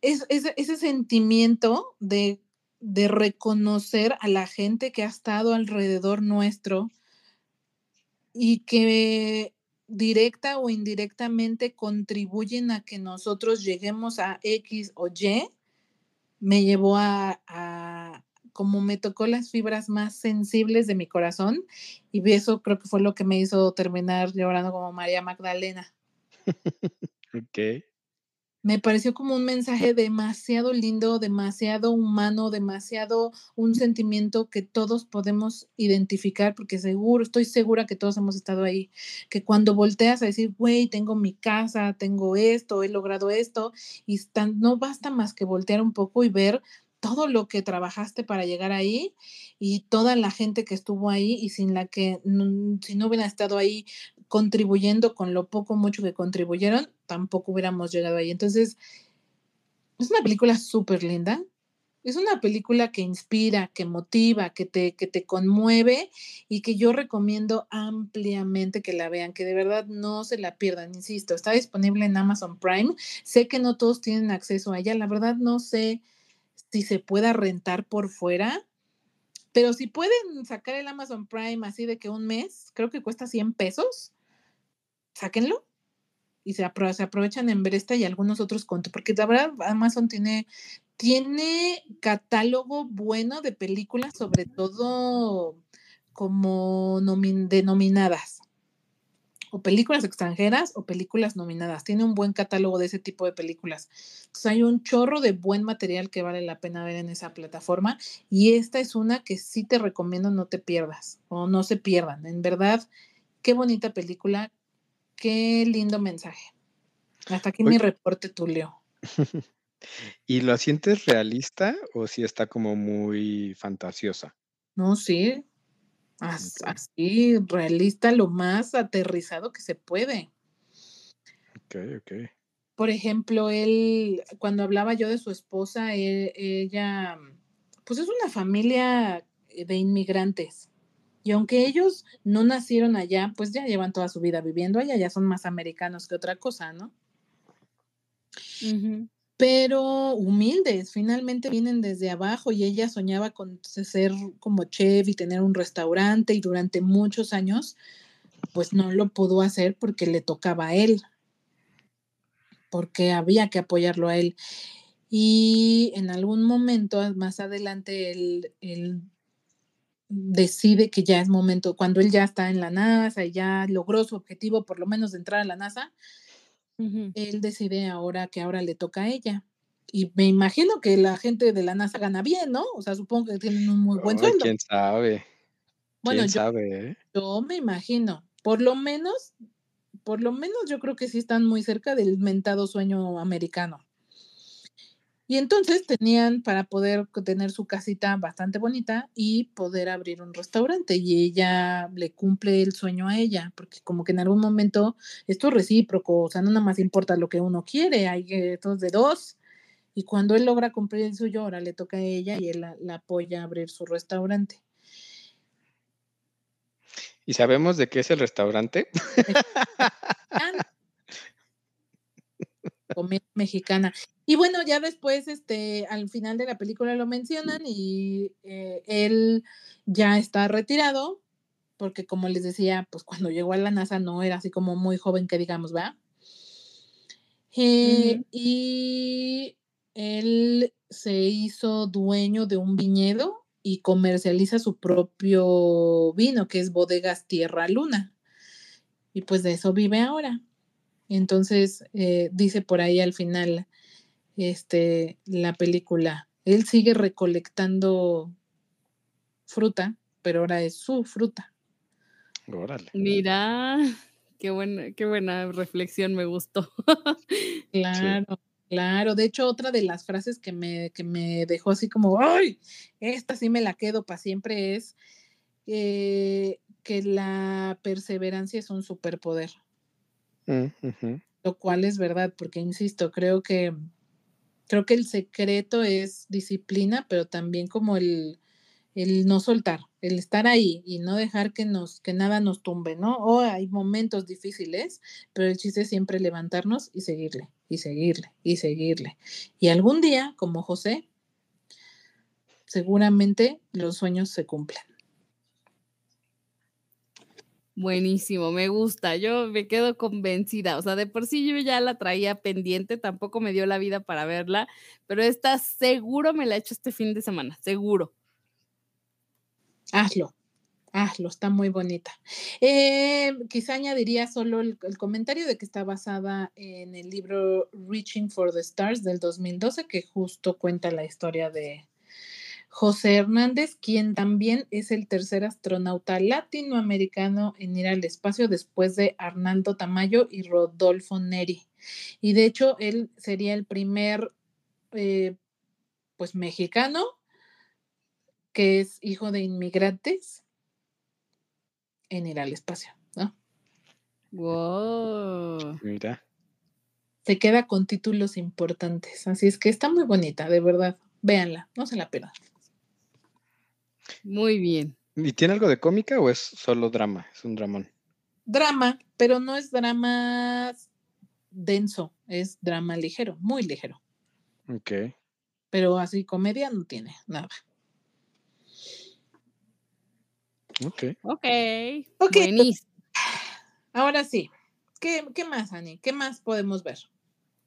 C: es, ese sentimiento de, de reconocer a la gente que ha estado alrededor nuestro y que directa o indirectamente contribuyen a que nosotros lleguemos a X o Y, me llevó a, como me tocó las fibras más sensibles de mi corazón y eso creo que fue lo que me hizo terminar llorando como María Magdalena.
E: ok.
C: Me pareció como un mensaje demasiado lindo, demasiado humano, demasiado un sentimiento que todos podemos identificar, porque seguro, estoy segura que todos hemos estado ahí, que cuando volteas a decir, güey, tengo mi casa, tengo esto, he logrado esto, y no basta más que voltear un poco y ver todo lo que trabajaste para llegar ahí y toda la gente que estuvo ahí y sin la que si no hubiera estado ahí contribuyendo con lo poco mucho que contribuyeron, tampoco hubiéramos llegado ahí. Entonces, es una película súper linda. Es una película que inspira, que motiva, que te, que te conmueve y que yo recomiendo ampliamente que la vean, que de verdad no se la pierdan, insisto, está disponible en Amazon Prime. Sé que no todos tienen acceso a ella, la verdad no sé si se pueda rentar por fuera. Pero si pueden sacar el Amazon Prime así de que un mes, creo que cuesta 100 pesos, sáquenlo y se, aprovechan en ver esta y algunos otros contos, porque la verdad Amazon tiene, tiene catálogo bueno de películas, sobre todo como denominadas o películas extranjeras o películas nominadas. Tiene un buen catálogo de ese tipo de películas. Entonces hay un chorro de buen material que vale la pena ver en esa plataforma y esta es una que sí te recomiendo no te pierdas o no se pierdan. En verdad, qué bonita película, qué lindo mensaje. Hasta aquí mi reporte, Tulio.
E: ¿Y lo sientes realista o si está como muy fantasiosa?
C: No, sí, así, realista, lo más aterrizado que se puede.
E: Ok, ok.
C: Por ejemplo, él, cuando hablaba yo de su esposa, e, ella, pues es una familia de inmigrantes. Y aunque ellos no nacieron allá, pues ya llevan toda su vida viviendo allá, ya son más americanos que otra cosa, ¿no? Pero humildes, finalmente vienen desde abajo y ella soñaba con ser como chef y tener un restaurante y durante muchos años pues no lo pudo hacer porque le tocaba a él, porque había que apoyarlo a él. Y en algún momento más adelante él, decide que ya es momento, cuando él ya está en la NASA y ya logró su objetivo por lo menos de entrar a la NASA, él decide ahora que ahora le toca a ella. Y me imagino que la gente de la NASA gana bien, ¿no? O sea, supongo que tienen un muy buen sueldo.
E: ¿Quién sabe?
C: Bueno,
E: ¿Quién
C: yo,
E: sabe? Eh?
C: yo me imagino. por lo menos, por lo menos yo creo que sí están muy cerca del mentado sueño americano. Y entonces tenían para poder tener su casita bastante bonita y poder abrir un restaurante. Y ella le cumple el sueño a ella, porque como que en algún momento esto es recíproco, o sea, no nada más importa lo que uno quiere, hay estos de dos. Y cuando él logra cumplir el suyo, ahora le toca a ella y él la, la apoya a abrir su restaurante.
E: ¿Y sabemos de qué es el restaurante?
C: Comida mexicana. Y bueno, ya después, este, al final de la película lo mencionan y eh, él ya está retirado, porque como les decía, pues cuando llegó a la NASA no era así como muy joven que digamos, ¿va? Eh, Y él se hizo dueño de un viñedo y comercializa su propio vino, que es Bodegas Tierra Luna. Y pues de eso vive ahora. Entonces, eh, dice por ahí al final este, la película, él sigue recolectando fruta, pero ahora es su fruta.
E: Órale.
D: Mira, qué buena, qué buena reflexión, me gustó.
C: Claro, claro. De hecho, otra de las frases que me, que me dejó así como, ¡ay! Esta sí me la quedo para siempre es eh, que la perseverancia es un superpoder.
E: Mm,
C: lo cual es verdad, porque insisto, creo que creo que el secreto es disciplina, pero también como el, el no soltar, el estar ahí y no dejar que nos, que nada nos tumbe, ¿no? O hay momentos difíciles, pero el chiste es siempre levantarnos y seguirle, y seguirle, y seguirle. Y algún día, como José, seguramente los sueños se cumplen.
D: Buenísimo, me gusta. Yo me quedo convencida. O sea, de por sí yo ya la traía pendiente, tampoco me dio la vida para verla, pero esta seguro me la he hecho este fin de semana, seguro.
C: Hazlo, hazlo, está muy bonita. Eh, quizá añadiría solo el, el comentario de que está basada en el libro Reaching for the Stars del 2012, que justo cuenta la historia de José Hernández, quien también es el tercer astronauta latinoamericano en ir al espacio después de Arnaldo Tamayo y Rodolfo Neri. Y de hecho, él sería el primer, eh, pues, mexicano que es hijo de inmigrantes en ir al espacio, ¿no?
D: Wow.
E: Mira.
C: Se queda con títulos importantes, así es que está muy bonita, de verdad. Véanla, no se la pierdan.
D: Muy bien.
E: ¿Y tiene algo de cómica o es solo drama? Es un dramón.
C: Drama, pero no es drama denso, es drama ligero, muy ligero.
E: Ok.
C: Pero así comedia no tiene nada.
E: Ok.
D: Ok.
C: Ok.
D: Buenísimo.
C: Ahora sí, ¿qué, qué más, Ani? ¿Qué más podemos ver?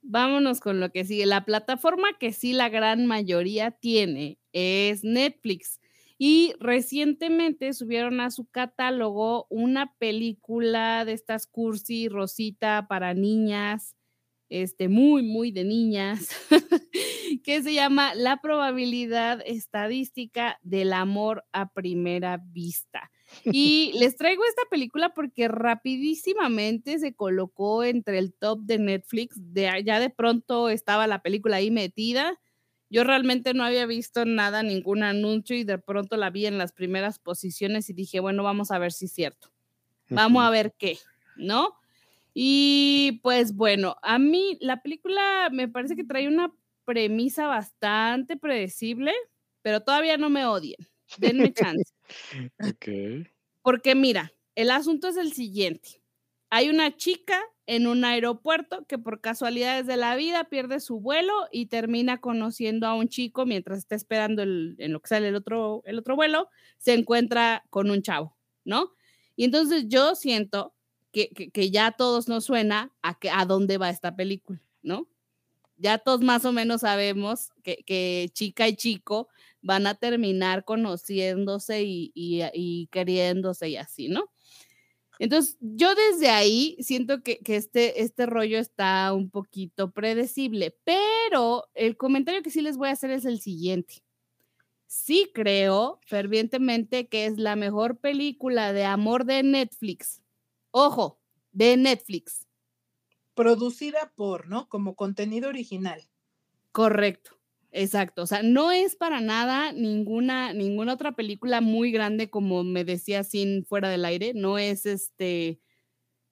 D: Vámonos con lo que sigue. La plataforma que sí la gran mayoría tiene es Netflix. Y recientemente subieron a su catálogo una película de estas cursi rosita para niñas, este, muy, muy de niñas, que se llama La probabilidad estadística del amor a primera vista. Y les traigo esta película porque rapidísimamente se colocó entre el top de Netflix. De, ya de pronto estaba la película ahí metida. Yo realmente no había visto nada, ningún anuncio y de pronto la vi en las primeras posiciones y dije, bueno, vamos a ver si es cierto. Vamos a ver qué, ¿no? Y pues bueno, a mí la película me parece que trae una premisa bastante predecible, pero todavía no me odien. Denme chance. Porque mira, el asunto es el siguiente. Hay una chica en un aeropuerto que por casualidades de la vida pierde su vuelo y termina conociendo a un chico mientras está esperando el, en lo que sale el otro, el otro vuelo, se encuentra con un chavo, ¿no? Y entonces yo siento que, que, ya a todos nos suena a, que, a dónde va esta película, ¿no? Ya todos más o menos sabemos que, que chica y chico van a terminar conociéndose y, y, y queriéndose y así, ¿no? Entonces, yo desde ahí siento que, que, este, este rollo está un poquito predecible, pero el comentario que sí les voy a hacer es el siguiente. Sí creo fervientemente que es la mejor película de amor de Netflix Ojo, de Netflix.
C: Producida por, ¿no? Como contenido original.
D: Correcto. Exacto, o sea, no es para nada ninguna, ninguna otra película muy grande como me decía sin fuera del aire, no es este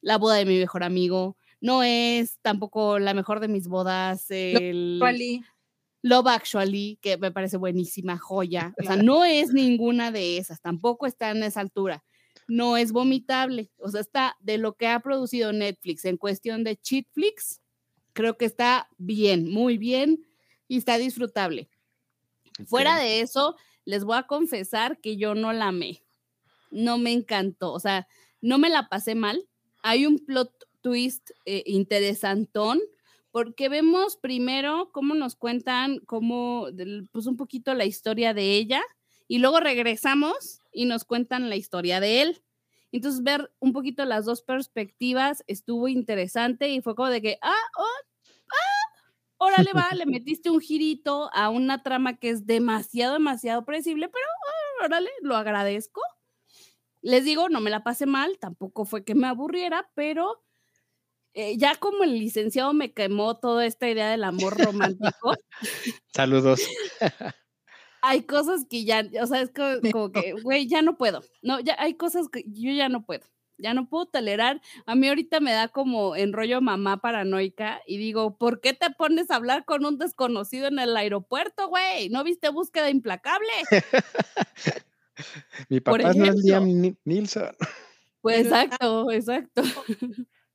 D: La boda de mi mejor amigo, no es tampoco la mejor de mis bodas, el
C: Actually,
D: Love Actually, que me parece buenísima joya, o sea, no es ninguna de esas, tampoco está en esa altura, no es vomitable, o sea, está de lo que ha producido Netflix en cuestión de cheat flicks, creo que está bien, muy bien y está disfrutable. Fuera de eso, les voy a confesar que yo no la amé. No me encantó. O sea, no me la pasé mal. Hay un plot twist eh, interesantón porque vemos primero cómo nos cuentan, cómo, pues un poquito la historia de ella y luego regresamos y nos cuentan la historia de él. Entonces, ver un poquito las dos perspectivas estuvo interesante y fue como de que, ah, oh, órale, va, le metiste un girito a una trama que es demasiado, demasiado predecible, pero ah, órale, lo agradezco. Les digo, no me la pasé mal, tampoco fue que me aburriera, pero eh, ya como el licenciado me quemó toda esta idea del amor romántico,
E: Saludos.
D: hay cosas que ya, o sea, es co- como, que, güey, ya no puedo. No, ya hay cosas que yo ya no puedo. Ya no puedo tolerar. A mí ahorita me da como enrollo mamá paranoica y digo, ¿por qué te pones a hablar con un desconocido en el aeropuerto, güey? ¿No viste búsqueda implacable?
E: Mi papá no es
D: ejemplo.
E: Liam Ni- Neeson.
D: Pues
C: está-
D: exacto, exacto.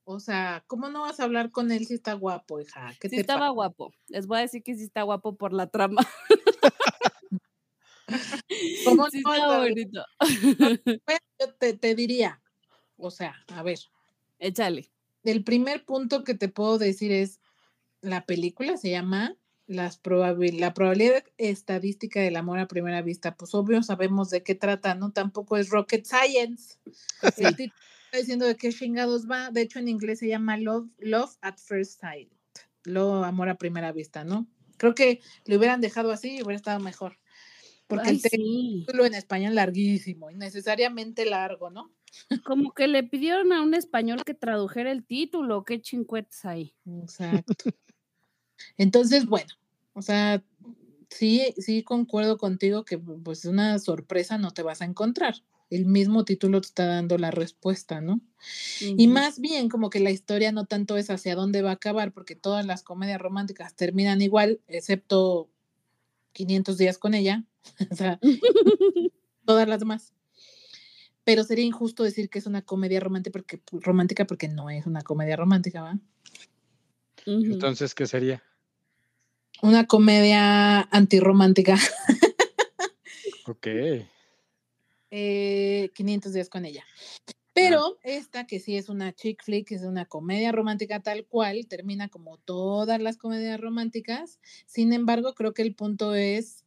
C: o sea, ¿cómo no vas a hablar con él si está guapo, hija? ¿Qué
D: Sí
C: te
D: estaba
C: pasa?
D: guapo. Les voy a decir que sí está guapo por la trama.
C: ¿Cómo
D: Sí
C: no?
D: estaba
C: Lo-
D: bonito.
C: Yo te, te diría, o sea, a ver,
D: Échale.
C: el primer punto que te puedo decir es, la película se llama las probabil- la probabilidad estadística del amor a primera vista. Pues obvio sabemos de qué trata, ¿no? Tampoco es rocket science.
D: Sí.
C: El título está diciendo de qué chingados va. De hecho, en inglés se llama Love, Love at First Sight. Lo amor a primera vista, ¿no? Creo que le hubieran dejado así y hubiera estado mejor. Porque
D: Ay,
C: el
D: sí.
C: título en español larguísimo, innecesariamente largo, ¿no?
D: Como que le pidieron a un español que tradujera el título. Qué chincuetes hay.
C: Exacto. Entonces, bueno, o sea, sí, sí concuerdo contigo que pues una sorpresa no te vas a encontrar. El mismo título te está dando la respuesta, ¿no? Y más bien como que la historia no tanto es hacia dónde va a acabar, porque todas las comedias románticas terminan igual, excepto 500 días con ella, o sea, todas las demás. Pero sería injusto decir que es una comedia romántica porque, romántica porque no es una comedia romántica, ¿va?
E: Entonces, ¿qué sería?
C: Una comedia antirromántica.
E: Ok.
C: eh, 500 días con ella. Pero esta, que sí es una chick flick, es una comedia romántica tal cual, termina como todas las comedias románticas. Sin embargo, creo que el punto es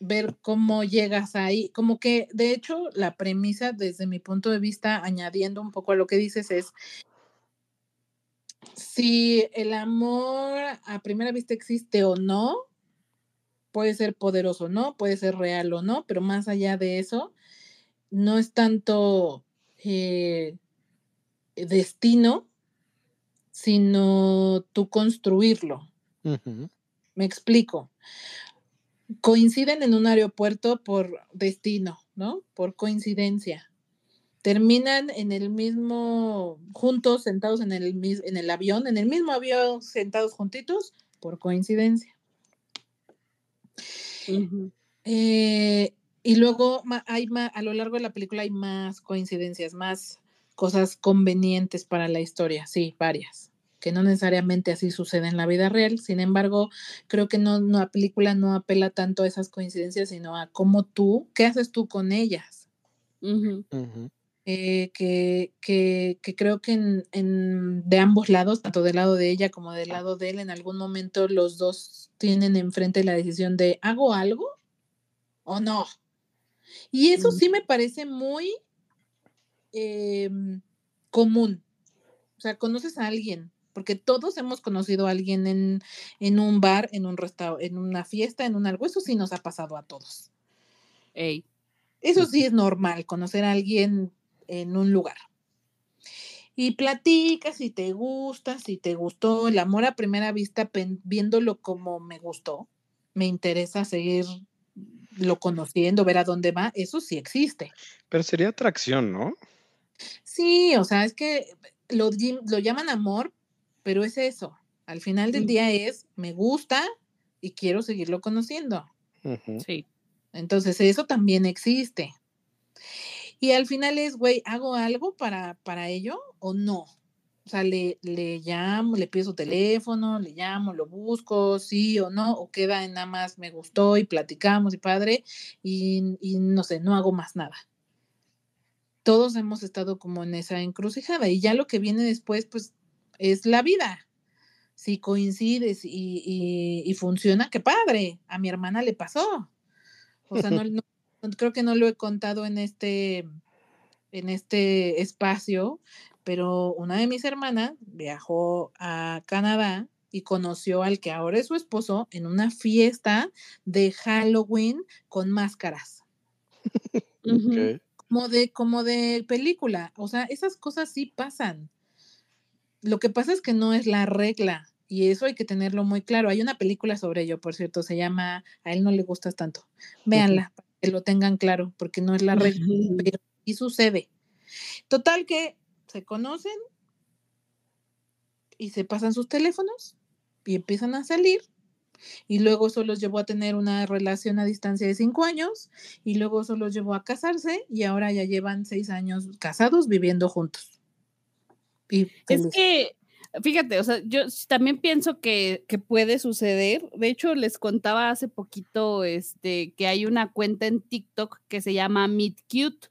C: ver cómo llegas ahí. Como que, de hecho, la premisa, desde mi punto de vista, añadiendo un poco a lo que dices, es si el amor a primera vista existe o no, puede ser poderoso o no, puede ser real o no, pero más allá de eso, no es tanto eh, destino, sino tú construirlo. Me explico. Coinciden en un aeropuerto por destino, ¿no? Por coincidencia. Terminan en el mismo, juntos, sentados en el, en el avión, en el mismo avión, sentados juntitos, por coincidencia. Eh, y luego hay ma- a lo largo de la película hay más coincidencias, más cosas convenientes para la historia, sí, varias, que no necesariamente así sucede en la vida real. Sin embargo, creo que no, no la película no apela tanto a esas coincidencias, sino a cómo tú, qué haces tú con ellas.
D: Ujú.
E: Ujú.
C: Eh, que, que, que creo que en, en- de ambos lados, tanto del lado de ella como del lado de él, en algún momento los dos tienen enfrente la decisión de ¿hago algo o no? Y eso sí me parece muy em, común. O sea, conoces a alguien, porque todos hemos conocido a alguien en, en un bar, en un restaurante, en una fiesta, en un algo. Eso sí nos ha pasado a todos.
D: Ey.
C: Eso sí es normal, conocer a alguien en un lugar. Y platicas si te gusta, si te gustó, el amor a primera vista, viéndolo como me gustó, me interesa seguirlo conociendo, ver a dónde va, eso sí existe.
E: Pero sería atracción, ¿no?
C: Sí, o sea, es que lo, lo llaman amor, pero es eso. Al final del
D: Mm.
C: día es, me gusta y quiero seguirlo conociendo.
D: Sí.
C: Entonces, eso también existe. Y al final es, güey, ¿hago algo para, para ello o no? O sea, le, le llamo, le pido su teléfono, le llamo, lo busco, sí o no, o queda en nada más me gustó y platicamos y padre, y, y no sé, no hago más nada. Todos hemos estado como en esa encrucijada y ya lo que viene después, pues, es la vida. Si coincides y, y- y funciona, qué padre. A mi hermana le pasó. O sea, no, no- no- creo que no lo he contado en este, en este espacio, pero una de mis hermanas viajó a Canadá y conoció al que ahora es su esposo en una fiesta de Halloween con máscaras, como de, como de película. O sea, esas cosas sí pasan. Lo que pasa es que no es la regla. Y eso hay que tenerlo muy claro. Hay una película sobre ello, por cierto, se llama A él no le gustas tanto. Véanla, para que lo tengan claro, porque no es la regla, pero sí sucede. Total que se conocen y se pasan sus teléfonos y empiezan a salir. Y luego eso los llevó a tener una relación a distancia de cinco años y luego eso los llevó a casarse y ahora ya llevan seis años casados viviendo juntos. Y
D: Es que, fíjate, o sea, yo también pienso que, que puede suceder. De hecho, les contaba hace poquito este, que hay una cuenta en TikTok que se llama Meet Cute.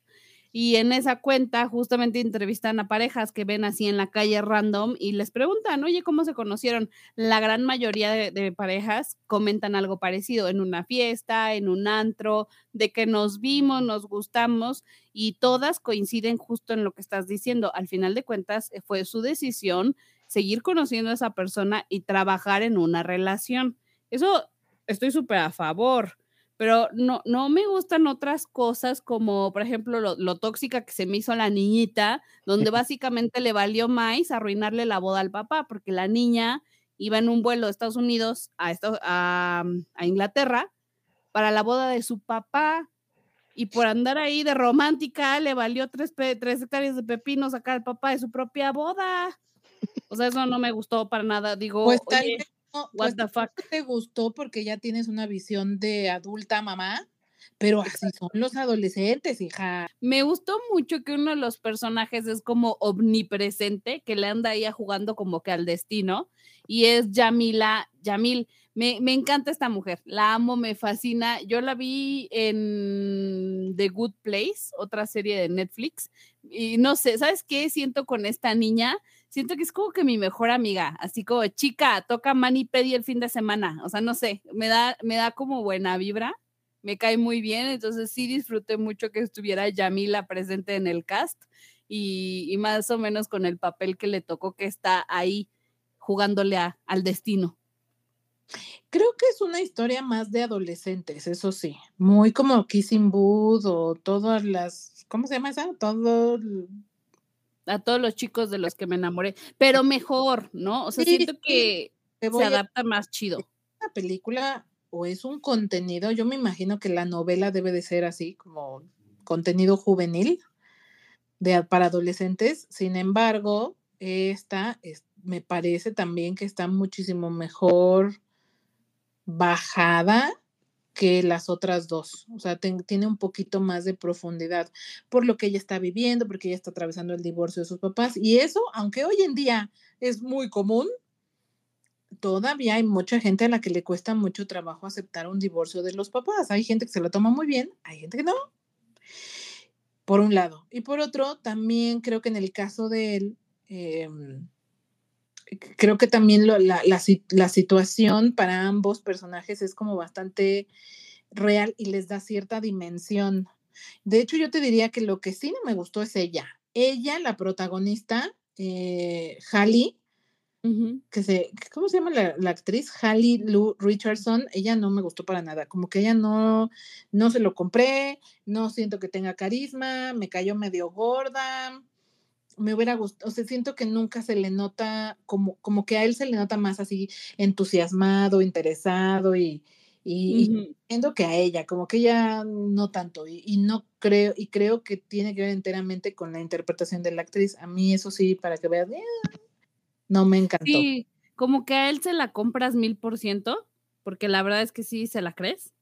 D: Y en esa cuenta justamente entrevistan a parejas que ven así en la calle random y les preguntan, oye, ¿cómo se conocieron? La gran mayoría de, parejas comentan algo parecido en una fiesta, en un antro, de que nos vimos, nos gustamos y todas coinciden justo en lo que estás diciendo. Al final de cuentas, eh, fue su decisión seguir conociendo a esa persona y trabajar en una relación. Eso estoy súper a favor, pero no, no me gustan otras cosas como, por ejemplo, lo, lo tóxica que se me hizo la niñita, donde básicamente le valió más arruinarle la boda al papá, porque la niña iba en un vuelo de Estados Unidos a, Estados- a, a Inglaterra para la boda de su papá y por andar ahí de romántica le valió tres, tres hectáreas de pepino sacar al papá de su propia boda. O sea, eso no me gustó para nada. Digo,
C: Pues tal
D: oye,
C: vez no,
D: what
C: pues
D: the fuck.
C: te gustó porque ya tienes una visión de adulta mamá, pero así son los adolescentes, hija.
D: Me gustó mucho que uno de los personajes es como omnipresente, que le anda ahí jugando como que al destino, y es Yamila, Yamil. Me, me encanta esta mujer, la amo, me fascina. Yo la vi en The Good Place, otra serie de Netflix, y no sé, ¿sabes qué siento con esta niña? Siento que es como que mi mejor amiga, así como chica, toca Mani Pedi el fin de semana, o sea, no sé, me da, me da como buena vibra me cae muy bien, entonces sí disfruté mucho que estuviera Yamila presente en el cast y, más o menos con el papel que le tocó que está ahí jugándole al destino.
C: Creo que es una historia más de adolescentes, eso sí, muy como Kissing Booth o todas las, ¿cómo se llama esa? Todo,
D: A todos los chicos de los que me enamoré, pero mejor, ¿no? O sea,
C: Sí,
D: siento que se
C: a
D: adapta más chido.
C: una película o es un contenido, yo me imagino que la novela debe de ser así, como contenido juvenil de, para adolescentes. Sin embargo, esta es- me parece también que está muchísimo mejor bajada que las otras dos. O sea, tiene un poquito más de profundidad por lo que ella está viviendo, porque ella está atravesando el divorcio de sus papás. Y eso, aunque hoy en día es muy común, todavía hay mucha gente a la que le cuesta mucho trabajo aceptar un divorcio de los papás. Hay gente que se lo toma muy bien, hay gente que no. Por un lado. Y por otro, también creo que en el caso de él, c- creo que también lo- la, la si- la situación para ambos personajes es como bastante real y les da cierta dimensión. De hecho, yo te diría que lo que sí no me gustó es ella. Ella, la protagonista, eh, Hallie, que se, ¿cómo se llama la, la actriz? Hallie Lou Richardson, ella no me gustó para nada, como que ella no, no se lo compré, no siento que tenga carisma, me cayó medio gorda, me hubiera gustado, o sea, siento que nunca se le nota, como, como que a él se le nota más así entusiasmado, interesado y, y,
D: Ujú.
C: y siento que a ella, como que ella no tanto, y, y no creo, y creo que tiene que ver enteramente con la interpretación de la actriz. A mí eso sí, para que veas, eh, no me encantó.
D: Sí, como que a él se la compras mil por ciento, porque la verdad es que sí se la crees.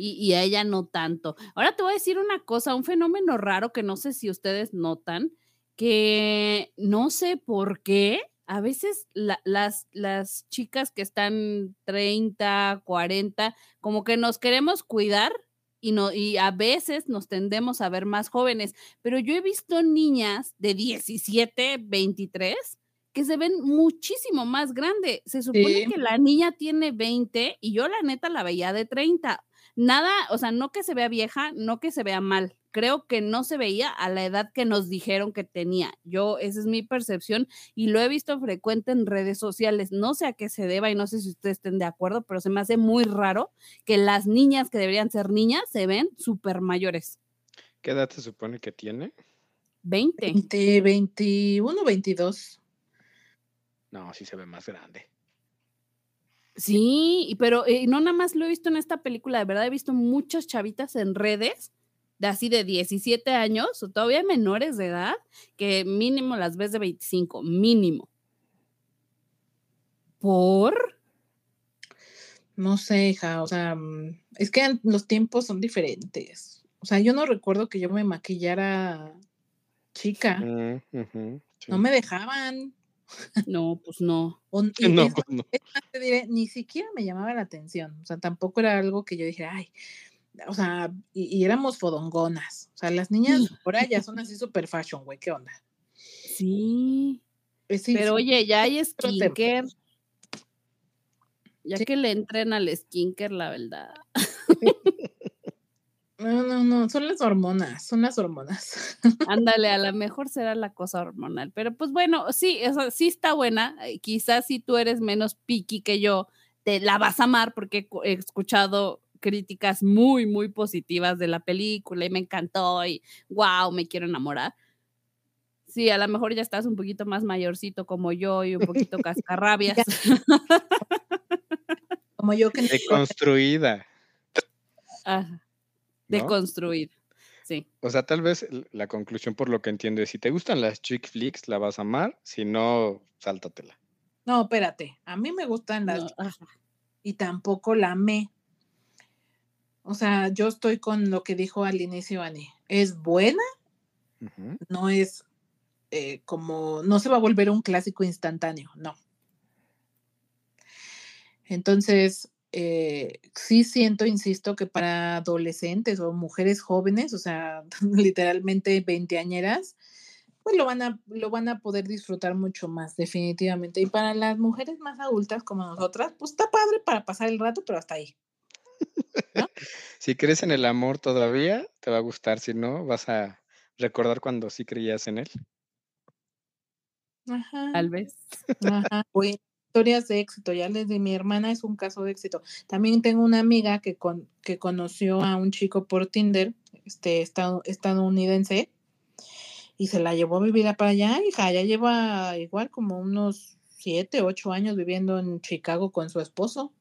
D: Y, y a ella no tanto. Ahora te voy a decir una cosa, un fenómeno raro que no sé si ustedes notan, que no sé por qué, a veces la- las, las chicas que están 30, 40, como que nos queremos cuidar y, no, y a veces nos tendemos a ver más jóvenes, pero yo he visto niñas de 17, 23 que se ven muchísimo más grande. Se supone
C: Sí.
D: que la niña tiene 20 y yo la neta la veía de 30. Nada, o sea, no que se vea vieja, no que se vea mal. Creo que no se veía a la edad que nos dijeron que tenía. Yo, esa es mi percepción y lo he visto frecuente en redes sociales. No sé a qué se deba y no sé si ustedes estén de acuerdo, pero se me hace muy raro que las niñas que deberían ser niñas se ven súper mayores.
E: ¿Qué edad se supone que tiene?
D: 20.
C: 20, 21, 22.
E: No, sí se ve más grande.
D: Sí, y pero eh, no nada más lo he visto en esta película, de verdad he visto muchas chavitas en redes de así de 17 años o todavía menores de edad que mínimo las ves de 25, mínimo. ¿Por?
C: No sé, hija, o sea, mm, es que los tiempos son diferentes. O sea, yo no recuerdo que yo me maquillara chica.
E: Sí.
C: No me dejaban.
D: No, pues no.
C: O- y
E: No,
C: es
E: pues no.
C: es más, te diré, ni siquiera me llamaba la atención. O sea, tampoco era algo que yo dijera, ay, o sea, y, y éramos fodongonas. O sea, las niñas ahora ya son así super fashion, güey, ¿qué onda?
D: Sí.
C: Sí,
D: Pero
C: sí,
D: oye, ya hay skincare. Ya
C: Sí.
D: que le entren al skincare, la verdad.
C: No, no, no, son las hormonas, son las hormonas.
D: Ándale, a lo mejor será la cosa hormonal, pero pues bueno, sí, eso sí está buena. eh, Quizás si tú eres menos picky que yo, te la vas a amar porque he escuchado críticas muy, muy positivas de la película y me encantó y wow, me quiero enamorar. Sí, a lo mejor ya estás un poquito más mayorcito como yo y un poquito cascarrabias.
C: Como yo que
E: Deconstruida.
D: Ajá, de
E: ¿no?
D: construir. Sí.
E: O sea, tal vez la conclusión por lo que entiendo es, si te gustan las chick flicks, la vas a amar, si no, sáltatela.
C: No, espérate, a mí me gustan las
D: No,
C: y tampoco la amé. O sea, yo estoy con lo que dijo al inicio Ani. Es buena, no es eh, como, no se va a volver un clásico instantáneo, no. Entonces, eh, sí siento, insisto, que para adolescentes o mujeres jóvenes, o sea, literalmente veinteañeras, pues lo van a, lo van a poder disfrutar mucho más, definitivamente. Y para las mujeres más adultas como nosotras, pues está padre para pasar el rato, pero hasta ahí.
E: Si crees en el amor todavía, te va a gustar. Si no, vas a recordar cuando sí creías en él.
C: Ajá.
D: Tal vez.
C: Ajá, bueno, historias de éxito, ya les di, mi hermana es un caso de éxito. También tengo una amiga que, con, que conoció a un chico por Tinder, este estad- estadounidense, y se la llevó a vivir a para allá, hija, ya lleva igual como unos siete, ocho años viviendo en Chicago con su esposo.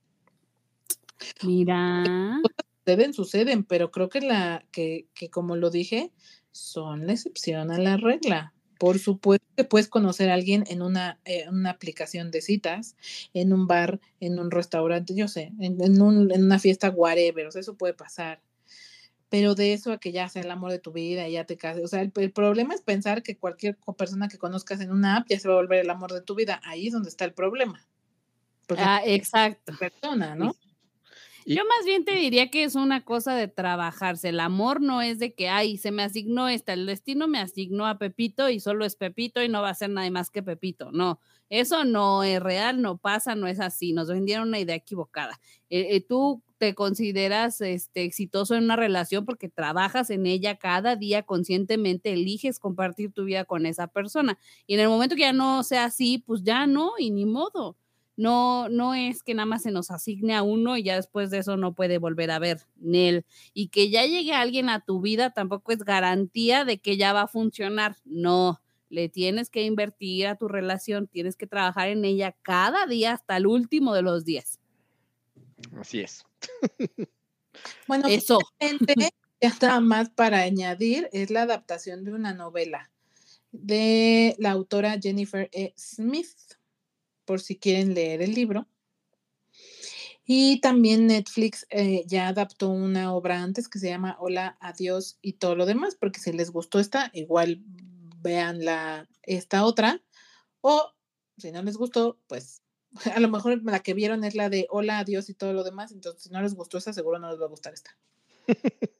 D: Mira.
C: Suceden, suceden, pero creo que la, que, que como lo dije, son la excepción a la regla. Por supuesto que puedes conocer a alguien en una, eh, una aplicación de citas, en un bar, en un restaurante, yo sé, en, en un- en una fiesta, whatever, o sea, eso puede pasar. Pero de eso a que ya sea el amor de tu vida y ya te cases, o sea, el, el problema es pensar que cualquier persona que conozcas en una app ya se va a volver el amor de tu vida. Ahí es donde está el problema. Porque
D: Ah, exacto.
C: persona, ¿no?
D: Yo más bien te diría que es una cosa de trabajarse. El amor no es de que, ay, se me asignó esta, el destino me asignó a Pepito y solo es Pepito y no va a ser nadie más que Pepito. No, eso no es real, no pasa, no es así. Nos vendieron una idea equivocada. Eh, eh, tú te consideras este, exitoso en una relación porque trabajas en ella cada día conscientemente, eliges compartir tu vida con esa persona. Y en el momento que ya no sea así, pues ya no, y ni modo. No, no es que nada más se nos asigne a uno y ya después de eso no puede volver a ver Nel. Y que ya llegue alguien a tu vida tampoco es garantía de que ya va a funcionar. No, le tienes que invertir a tu relación, tienes que trabajar en ella cada día hasta el último de los días.
E: Así es.
C: Bueno,
D: Eso.
C: ya está más para añadir, es la adaptación de una novela de la autora Jennifer E. Smith, por si quieren leer el libro. Y también Netflix eh, ya adaptó una obra antes que se llama Hola, Adiós y todo lo demás, porque si les gustó esta, igual vean la, esta otra. O si no les gustó, pues a lo mejor la que vieron es la de Hola, Adiós y todo lo demás. Entonces, si no les gustó esta, seguro no les va a gustar esta.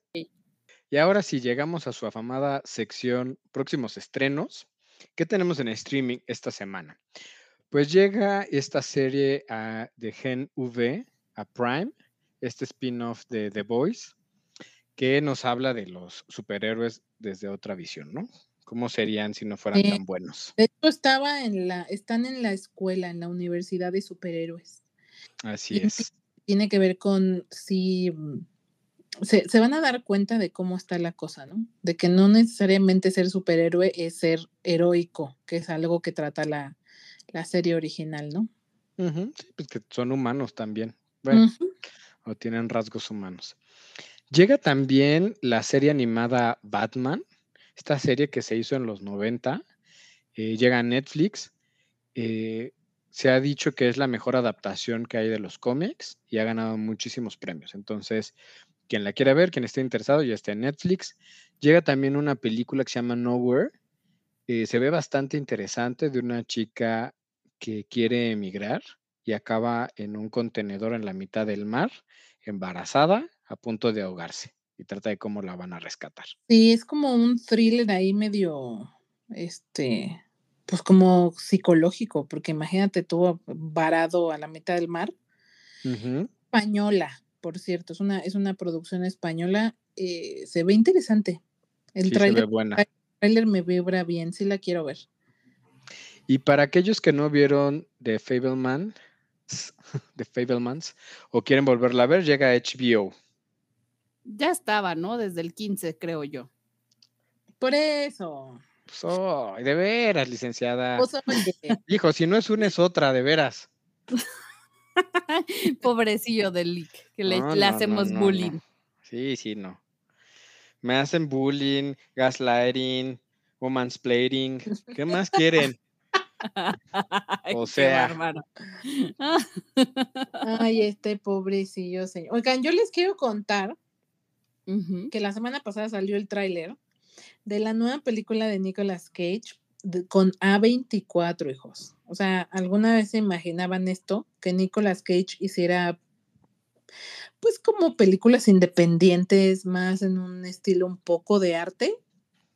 E: Y ahora sí, llegamos a su afamada sección próximos estrenos. ¿Qué tenemos en streaming esta semana? Pues llega esta serie a- de Gen V a Prime, este spin-off de The Boys, que nos habla de los superhéroes desde otra visión, ¿no? ¿Cómo serían si no fueran
C: Sí.
E: tan buenos?
C: De hecho, estaba en la, están en la escuela, en la Universidad de Superhéroes.
E: Así es.
C: Tiene que ver con si mm, se, se van a dar cuenta de cómo está la cosa, ¿no? De que no necesariamente ser superhéroe es ser heroico, que es algo que trata la, la serie original, ¿no?
E: Sí, pues que son humanos también. Bueno, o tienen rasgos humanos. Llega también la serie animada Batman, esta serie que se hizo en los 90, eh, llega a Netflix. eh, se ha dicho que es la mejor adaptación que hay de los cómics y ha ganado muchísimos premios. Entonces, quien la quiera ver, quien esté interesado, ya está en Netflix. Llega también una película que se llama Nowhere. eh, se ve bastante interesante de una chica que quiere emigrar y acaba en un contenedor en la mitad del mar, embarazada, a punto de ahogarse. Y trata de cómo la van a rescatar.
C: Sí, es como un thriller ahí medio, este, pues como psicológico, porque imagínate tú varado a la mitad del mar. Española, por cierto, es una, es una producción española. eh, se ve interesante. El
E: Sí, se ve
C: tráiler
E: buena.
C: el tráiler me vibra bien, sí la quiero ver.
E: Y para aquellos que no vieron The Fableman, The Fablemans, o quieren volverla a ver, llega a HBO.
D: Ya estaba, ¿no? Desde el 15, creo yo.
C: Por eso.
E: Pues, oh, de veras, licenciada.
C: Pues,
E: Hijo, si no es una, es otra, de veras.
D: Pobrecillo del Lick, que le,
E: No,
D: le
E: no, no,
D: hacemos
E: no,
D: bullying.
E: no. Sí, sí, no. Me hacen bullying, gaslighting, womansplaining. ¿Qué más quieren? O sea.
C: ay, este pobrecillo señor. Oigan, yo les quiero contar que la semana pasada salió el tráiler de la nueva película de Nicolas Cage de- con A24, hijos. O sea, ¿alguna vez se imaginaban esto? Que Nicolas Cage hiciera, pues, como películas independientes, más en un estilo un poco de arte.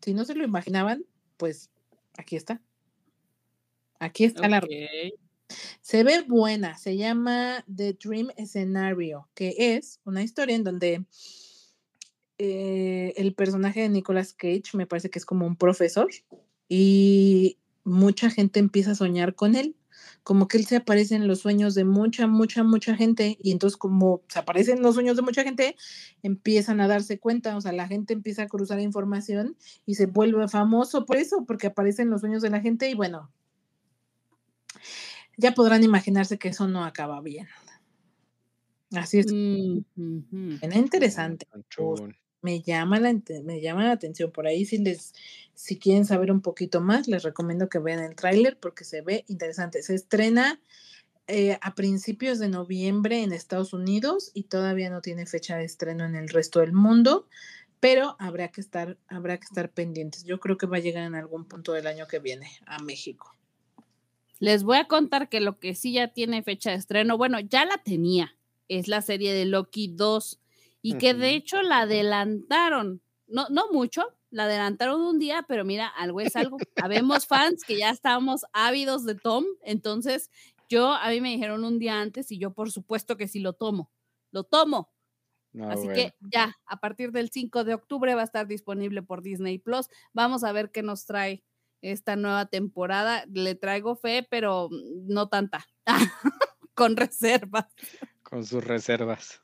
C: Si no se lo imaginaban, pues aquí está. Aquí está la
D: Ok.
C: se ve buena, se llama The Dream Scenario, que es una historia en donde eh, el personaje de Nicolas Cage me parece que es como un profesor y mucha gente empieza a soñar con él, como que él se aparece en los sueños de mucha, mucha, mucha gente y entonces como se aparece en los sueños de mucha gente, empiezan a darse cuenta, o sea, la gente empieza a cruzar información y se vuelve famoso por eso, porque aparece en los sueños de la gente y bueno, ya podrán imaginarse que eso no acaba bien. Así es,
D: Mm,
C: interesante. Me llama, la, me llama la atención por ahí. Si, les, si quieren saber un poquito más, les recomiendo que vean el tráiler porque se ve interesante. Se estrena eh, a principios de noviembre en Estados Unidos y todavía no tiene fecha de estreno en el resto del mundo, pero habrá que estar, habrá que estar pendientes. Yo creo que va a llegar en algún punto del año que viene a México.
D: Les voy a contar que lo que sí ya tiene fecha de estreno, bueno, ya la tenía, es la serie de Loki 2 y que de hecho la adelantaron, no, no mucho, la adelantaron un día, pero mira, algo es algo. Habemos fans que ya estábamos ávidos de Tom, entonces yo, a mí me dijeron un día antes y yo por supuesto que sí lo tomo, lo tomo.
E: No,
D: Así
E: bueno.
D: que ya, a partir del 5 de octubre va a estar disponible por Disney Plus. Vamos a ver qué nos trae esta nueva temporada. Le traigo fe, pero no tanta. Con reservas.
E: Con sus reservas.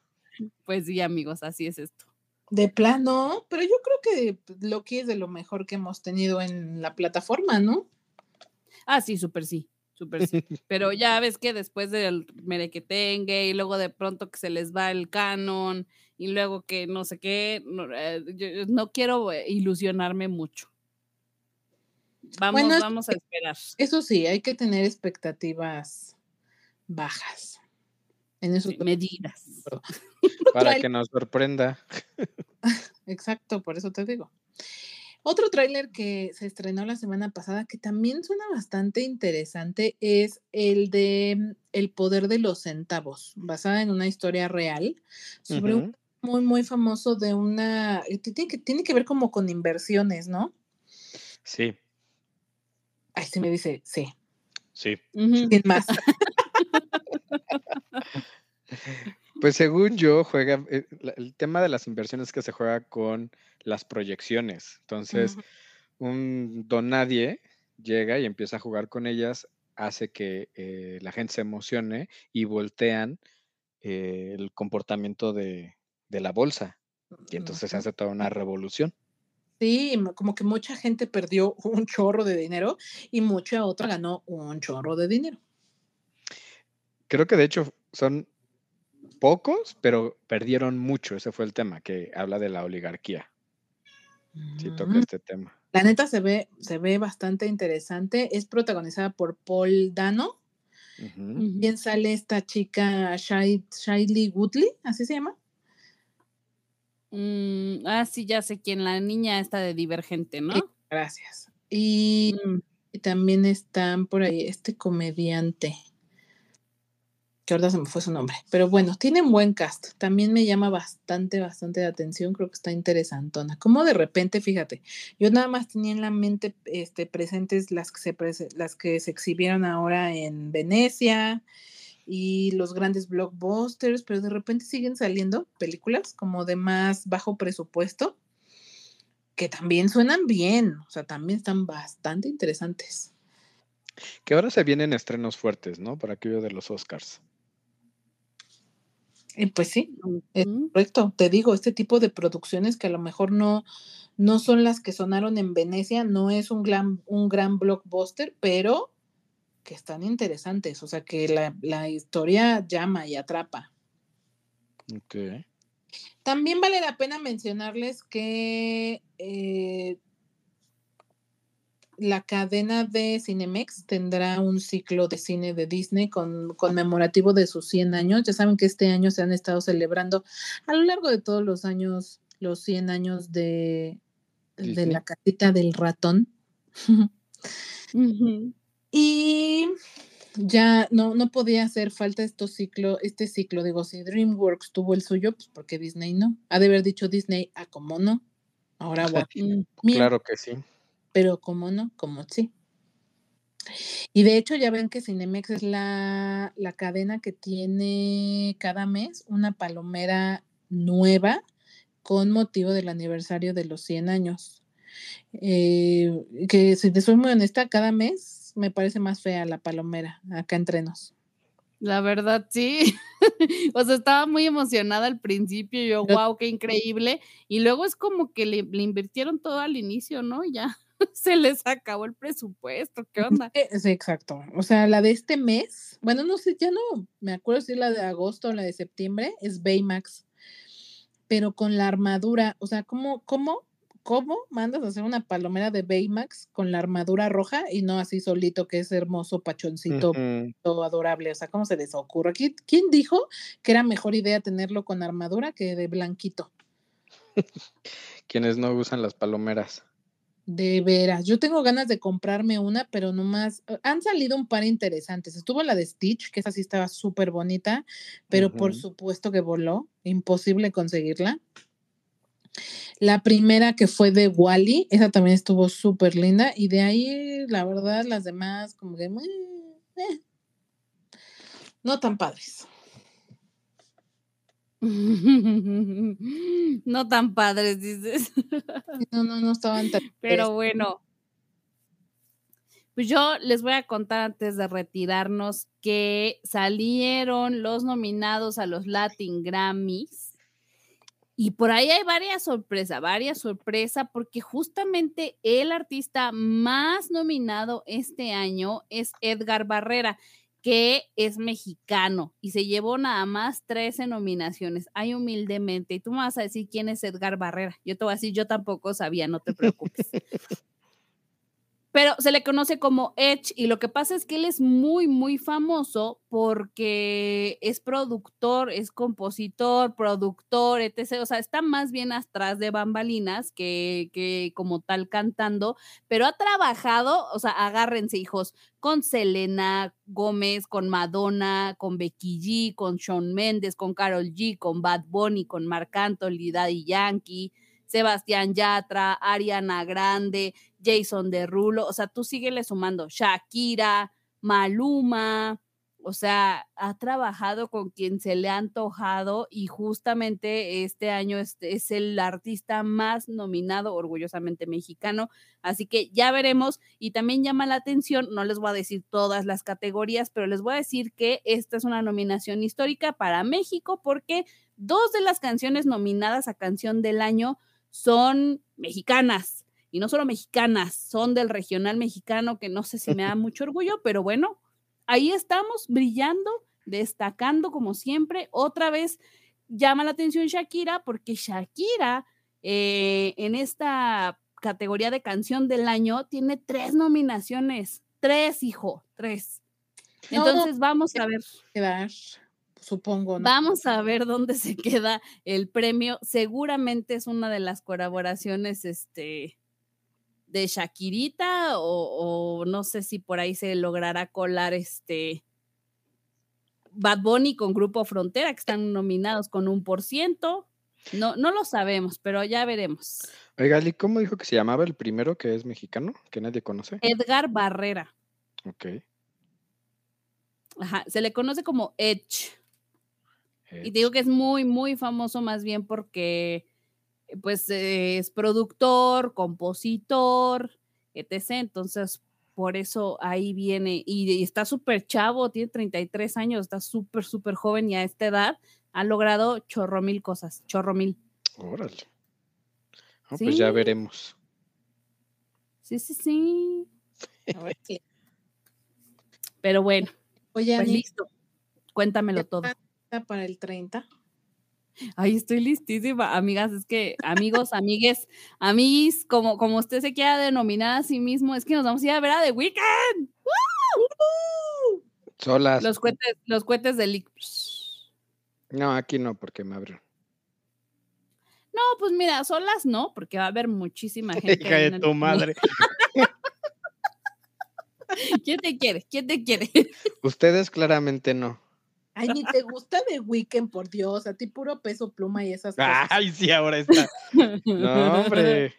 D: Pues sí, amigos, así es esto.
C: De plano, pero yo creo que Loki es de lo mejor que hemos tenido en la plataforma, ¿no?
D: Ah, sí, súper sí, súper sí. Pero ya ves que después del merequetengue y luego de pronto que se les va el canon y luego que no sé qué, no, eh, yo no quiero eh, ilusionarme mucho. Vamos,
C: Bueno,
D: vamos a esperar.
C: Eso sí, hay que tener expectativas bajas. En eso
D: Sí, medidas.
E: Para que nos sorprenda.
C: Exacto, por eso te digo. Otro tráiler que se estrenó la semana pasada que también suena bastante interesante es el de mm, El poder de los centavos, basada en una historia real sobre un
E: Ujú.
C: muy, muy famoso de una, eh, que tiene que, tiene que ver como con inversiones, ¿no?
E: Sí,
C: Ay, sí me dice, sí,
E: sí.
D: Ujú.
C: sin más.
E: Pues según yo, juega, eh, el tema de las inversiones es que se juega con las proyecciones. Entonces, un don nadie llega y empieza a jugar con ellas, hace que eh, la gente se emocione y voltean eh, el comportamiento de, de la bolsa. Y entonces se hace toda una revolución.
C: Sí, mo- como que mucha gente perdió un chorro de dinero y mucha otra ganó un chorro de dinero.
E: Creo que de hecho son pocos, pero perdieron mucho. Ese fue el tema, que habla de la oligarquía. Sí, toca
C: Ujú.
E: este tema.
C: La neta se ve, se ve bastante interesante. Es protagonizada por Paul Dano.
E: Ujú.
C: Bien sale esta chica Shailene Woodley, así se llama.
D: Mm, ah, sí, ya sé quién, la niña esta de Divergente, ¿no?
C: Gracias. Y,
D: Mm,
C: y también están por ahí este comediante, que ahorita se me fue su nombre, pero bueno, tienen buen cast. También me llama bastante, bastante la atención. Creo que está interesantona. Como de repente, fíjate, yo nada más tenía en la mente este, presentes las que, se las que se exhibieron ahora en Venecia y los grandes blockbusters, pero de repente siguen saliendo películas como de más bajo presupuesto que también suenan bien, o sea, también están bastante interesantes.
E: Que ahora se vienen estrenos fuertes, ¿no? Para aquello de los Oscars.
C: Y pues sí, es correcto. Te digo, este tipo de producciones que a lo mejor no, no son las que sonaron en Venecia, no es un gran, un gran blockbuster, pero que están interesantes, o sea, que la, la historia llama y atrapa.
E: Ok.
C: También vale la pena mencionarles que eh, la cadena de Cinemex tendrá un ciclo de cine de Disney con, conmemorativo de sus 100 años. Ya saben que este año se han estado celebrando a lo largo de todos los años los 100 años de, de la casita del ratón.
D: Ujú.
C: Y ya no, no podía hacer falta estos ciclo, este ciclo. Digo, si DreamWorks tuvo el suyo, pues porque Disney no. Ha de haber dicho Disney, a como no. Ahora Warner,
D: Mm,
E: Claro que sí.
C: pero como no, como sí. Y de hecho ya ven que Cinemex es la, la cadena que tiene cada mes una palomera nueva con motivo del aniversario de los 100 años. Eh, que si te soy muy honesta, cada mes me parece más fea la palomera acá entre nos.
D: La verdad, sí. o sea, estaba muy emocionada al principio, yo, wow, qué increíble. Y luego es como que le, le invirtieron todo al inicio, ¿no? Ya se les acabó el presupuesto, ¿qué onda?
C: Eh, Sí, exacto. O sea, la de este mes, bueno, no sé, ya no me acuerdo si es la de agosto o la de septiembre, es Baymax, pero con la armadura, o sea, ¿cómo, cómo, cómo mandas a hacer una palomera de Baymax con la armadura roja y no así solito, que es hermoso, pachoncito, todo adorable? O sea, ¿cómo se les ocurre? ¿Qui- ¿Quién dijo que era mejor idea tenerlo con armadura que de blanquito?
E: Quienes no usan las palomeras.
C: De veras, yo tengo ganas de comprarme una, pero nomás eh, han salido un par interesantes. Estuvo la de Stitch, que esa sí estaba súper bonita, pero por supuesto que voló, imposible conseguirla. La primera que fue de Wally, esa también estuvo súper linda, y de ahí, la verdad, las demás, como que eh, no tan padres.
D: No tan padres, dices.
C: No, no, no estaban tan.
D: Pero bueno. Pues yo les voy a contar antes de retirarnos que salieron los nominados a los Latin Grammys Y por ahí hay varias sorpresas, varias sorpresas, porque justamente el artista más nominado este año es Edgar Barrera, que es mexicano y se llevó nada más 13 nominaciones. Ay, humildemente. Y tú me vas a decir quién es Edgar Barrera. Yo te voy a decir, yo tampoco sabía, no te preocupes. pero se le conoce como Edge y lo que pasa es que él es muy, muy famoso porque es productor, es compositor, productor, etc. O sea, está más bien atrás de bambalinas que, que como tal cantando, pero ha trabajado, o sea, agárrense hijos, con Selena Gómez, con Madonna, con Becky G, con Shawn Mendes, con Carol G, con Bad Bunny, con Marc Anthony, Daddy Yankee. Sebastián Yatra, Ariana Grande, Jason Derulo, o sea, tú síguele sumando, Shakira, Maluma, o sea, ha trabajado con quien se le ha antojado y justamente este año es, es, el artista más nominado, orgullosamente mexicano. Así que ya veremos y también llama la atención, no les voy a decir todas las categorías, pero les voy a decir que esta es una nominación histórica para México porque dos de las canciones nominadas a canción del año son mexicanas. Y no solo mexicanas, son del regional mexicano, que no sé si me da mucho orgullo, pero bueno, ahí estamos brillando, destacando como siempre. Otra vez llama la atención Shakira, porque Shakira eh, en esta categoría de canción del año tiene tres nominaciones. Tres, hijo, tres. Entonces no, vamos a ver.
C: Quedar supongo. ¿no?
D: Vamos a ver dónde se queda el premio. Seguramente es una de las colaboraciones este, de Shakirita o, o, no sé si por ahí se logrará colar este Bad Bunny con Grupo Frontera, que están nominados con un por ciento. No, no lo sabemos, pero ya veremos.
E: Oiga, ¿y cómo dijo que se llamaba el primero que es mexicano, que nadie conoce?
D: Edgar Barrera.
E: Ok.
D: Ajá, se le conoce como Edge. Y te digo que es muy, muy famoso más bien porque pues eh, es productor, compositor, etc. Entonces, por eso ahí viene. Y, y está súper chavo, tiene 33 años, está súper, súper joven y a esta edad ha logrado chorro mil cosas, chorro mil.
E: Órale. Oh, ¿Sí? Pues ya veremos.
D: Sí, sí, sí. Pero bueno,
C: Oye,
D: pues
C: Ani,
D: listo. Cuéntamelo todo.
C: para el 30.
D: Ay, estoy listísima, amigas. Es que, amigos, amigues, amiguis, como, como usted se quiera denominar a sí mismo, es que nos vamos a ir a ver a The Weeknd. ¡Woo!
E: Solas.
D: Los cohetes, los cohetes del
E: No, aquí no, porque me abren.
D: No, pues mira, solas no, porque va a haber muchísima gente.
E: Hija de tu madre.
D: ¿Quién te quiere? ¿Quién te quiere?
E: Ustedes claramente no.
C: Ay, ni te gusta de Weekend, por Dios, a ti puro peso pluma y esas cosas.
E: Ay, sí, ahora está. No, hombre.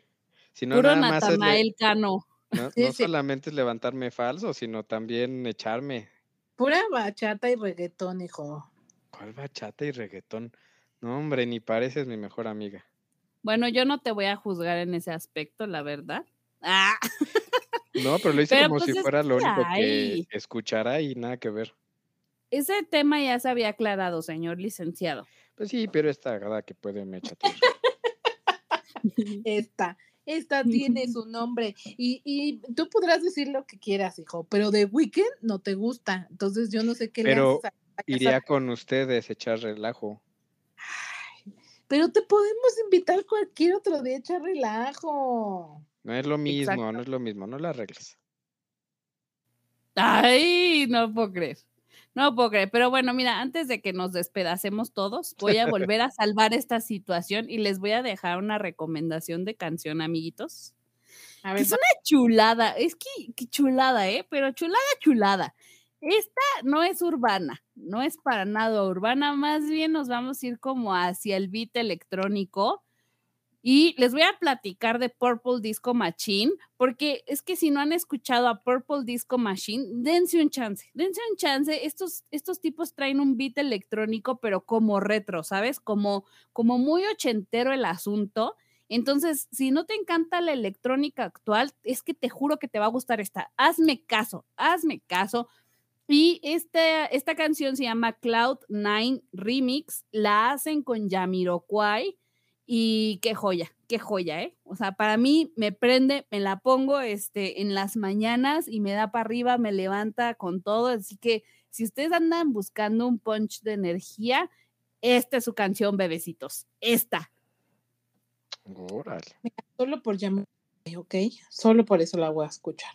E: Si no,
D: Puro
E: nada más es le-
D: Natanael Cano.
E: no,
C: Sí,
E: no
C: sí.
E: solamente es levantarme falso, sino también echarme.
C: Pura bachata y reggaetón, hijo.
E: ¿Cuál bachata y reggaetón? No, hombre, ni pareces mi mejor amiga.
D: Bueno, yo no te voy a juzgar en ese aspecto, la verdad. Ah,
E: No, pero lo hice
D: Pero,
E: como
D: pues,
E: si fuera lo único
D: hay.
E: que escuchara y nada que ver.
D: Ese tema ya se había aclarado, señor licenciado.
E: Pues sí, pero esta gada que puede me chatear.
C: Esta, esta tiene su nombre. Y, y tú podrás decir lo que quieras, hijo, pero de Weekend no te gusta. Entonces yo no sé qué
E: Pero
C: le haces a- a
E: Iría
C: casa.
E: con ustedes, echar relajo.
C: Pero te podemos invitar cualquier otro día a echar relajo.
E: No es lo mismo,
D: Exacto.
E: no es lo mismo, no la arregles.
D: Ay, no puedo creer. No puedo creer. Pero bueno, mira, antes de que nos despedacemos todos, voy a volver a salvar esta situación y les voy a dejar una recomendación de canción, amiguitos.
C: A
D: que
C: ver,
D: es una chulada, es que, que chulada, ¿eh? Pero chulada, chulada. Esta no es urbana, no es para nada urbana, más bien nos vamos a ir como hacia el beat electrónico. Y les voy a platicar de Purple Disco Machine, porque es que si no han escuchado a Purple Disco Machine, dense un chance, dense un chance. Estos, estos tipos traen un beat electrónico, pero como retro, ¿sabes? Como, como muy ochentero el asunto. Entonces, si no te encanta la electrónica actual, es que te juro que te va a gustar esta. Hazme caso, hazme caso. Y esta, esta canción se llama Cloud Nine Remix. La hacen con Jamiroquai. Y qué joya, qué joya, ¿eh? O sea, para mí me prende, me la pongo este, en las mañanas y me da para arriba, me levanta con todo. Así que si ustedes andan buscando un punch de energía, esta es su canción, bebecitos. Esta.
E: Órale.
C: Solo por llamar, ¿ok? Solo por eso la voy a escuchar.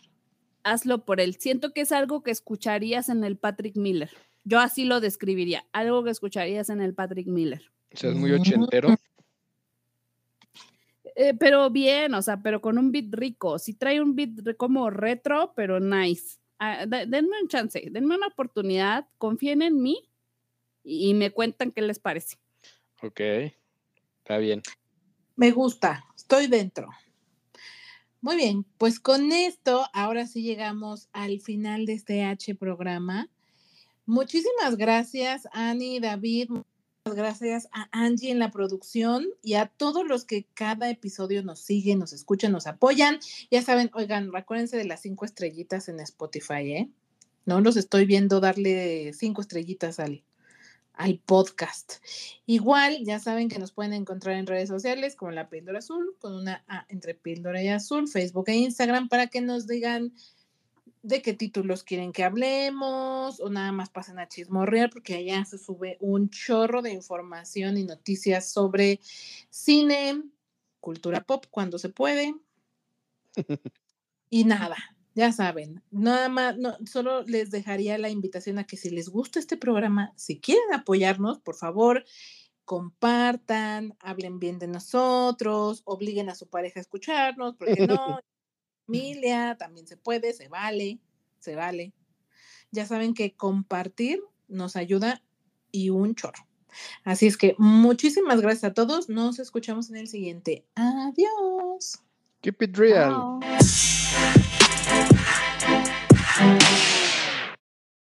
D: Hazlo por él. Siento que es algo que escucharías en el Patrick Miller. Yo así lo describiría, algo que escucharías en el Patrick Miller.
E: O sea, es muy ochentero.
D: Eh, pero bien, o sea, pero con un beat rico. Sí trae un beat como retro, pero nice. Ah, de- denme un chance, denme una oportunidad, confíen en mí y, y me cuentan qué les parece.
E: Ok. Está bien.
C: Me gusta, estoy dentro. Muy bien, pues con esto ahora sí llegamos al final de este H programa. Muchísimas gracias, Ani, David. Gracias a Angie en la producción y a todos los que cada episodio nos siguen, nos escuchan, nos apoyan. Ya saben, oigan, acuérdense de las cinco estrellitas en Spotify, ¿eh? No los estoy viendo darle cinco estrellitas al, al podcast. Igual, ya saben que nos pueden encontrar en redes sociales como La Píldora Azul, con una A entre Píldora y Azul, Facebook e Instagram, para que nos digan de qué títulos quieren que hablemos o nada más pasen a chismorrear, porque allá se sube un chorro de información y noticias sobre cine, cultura pop cuando se puede. Y nada, ya saben, nada más, no, solo les dejaría la invitación a que si les gusta este programa, si quieren apoyarnos, por favor, compartan, hablen bien de nosotros, obliguen a su pareja a escucharnos, porque no, familia, también se puede, se vale, se vale. Ya saben que compartir nos ayuda y un chorro. Así es que muchísimas gracias a todos. Nos escuchamos en el siguiente. Adiós.
E: Keep it real.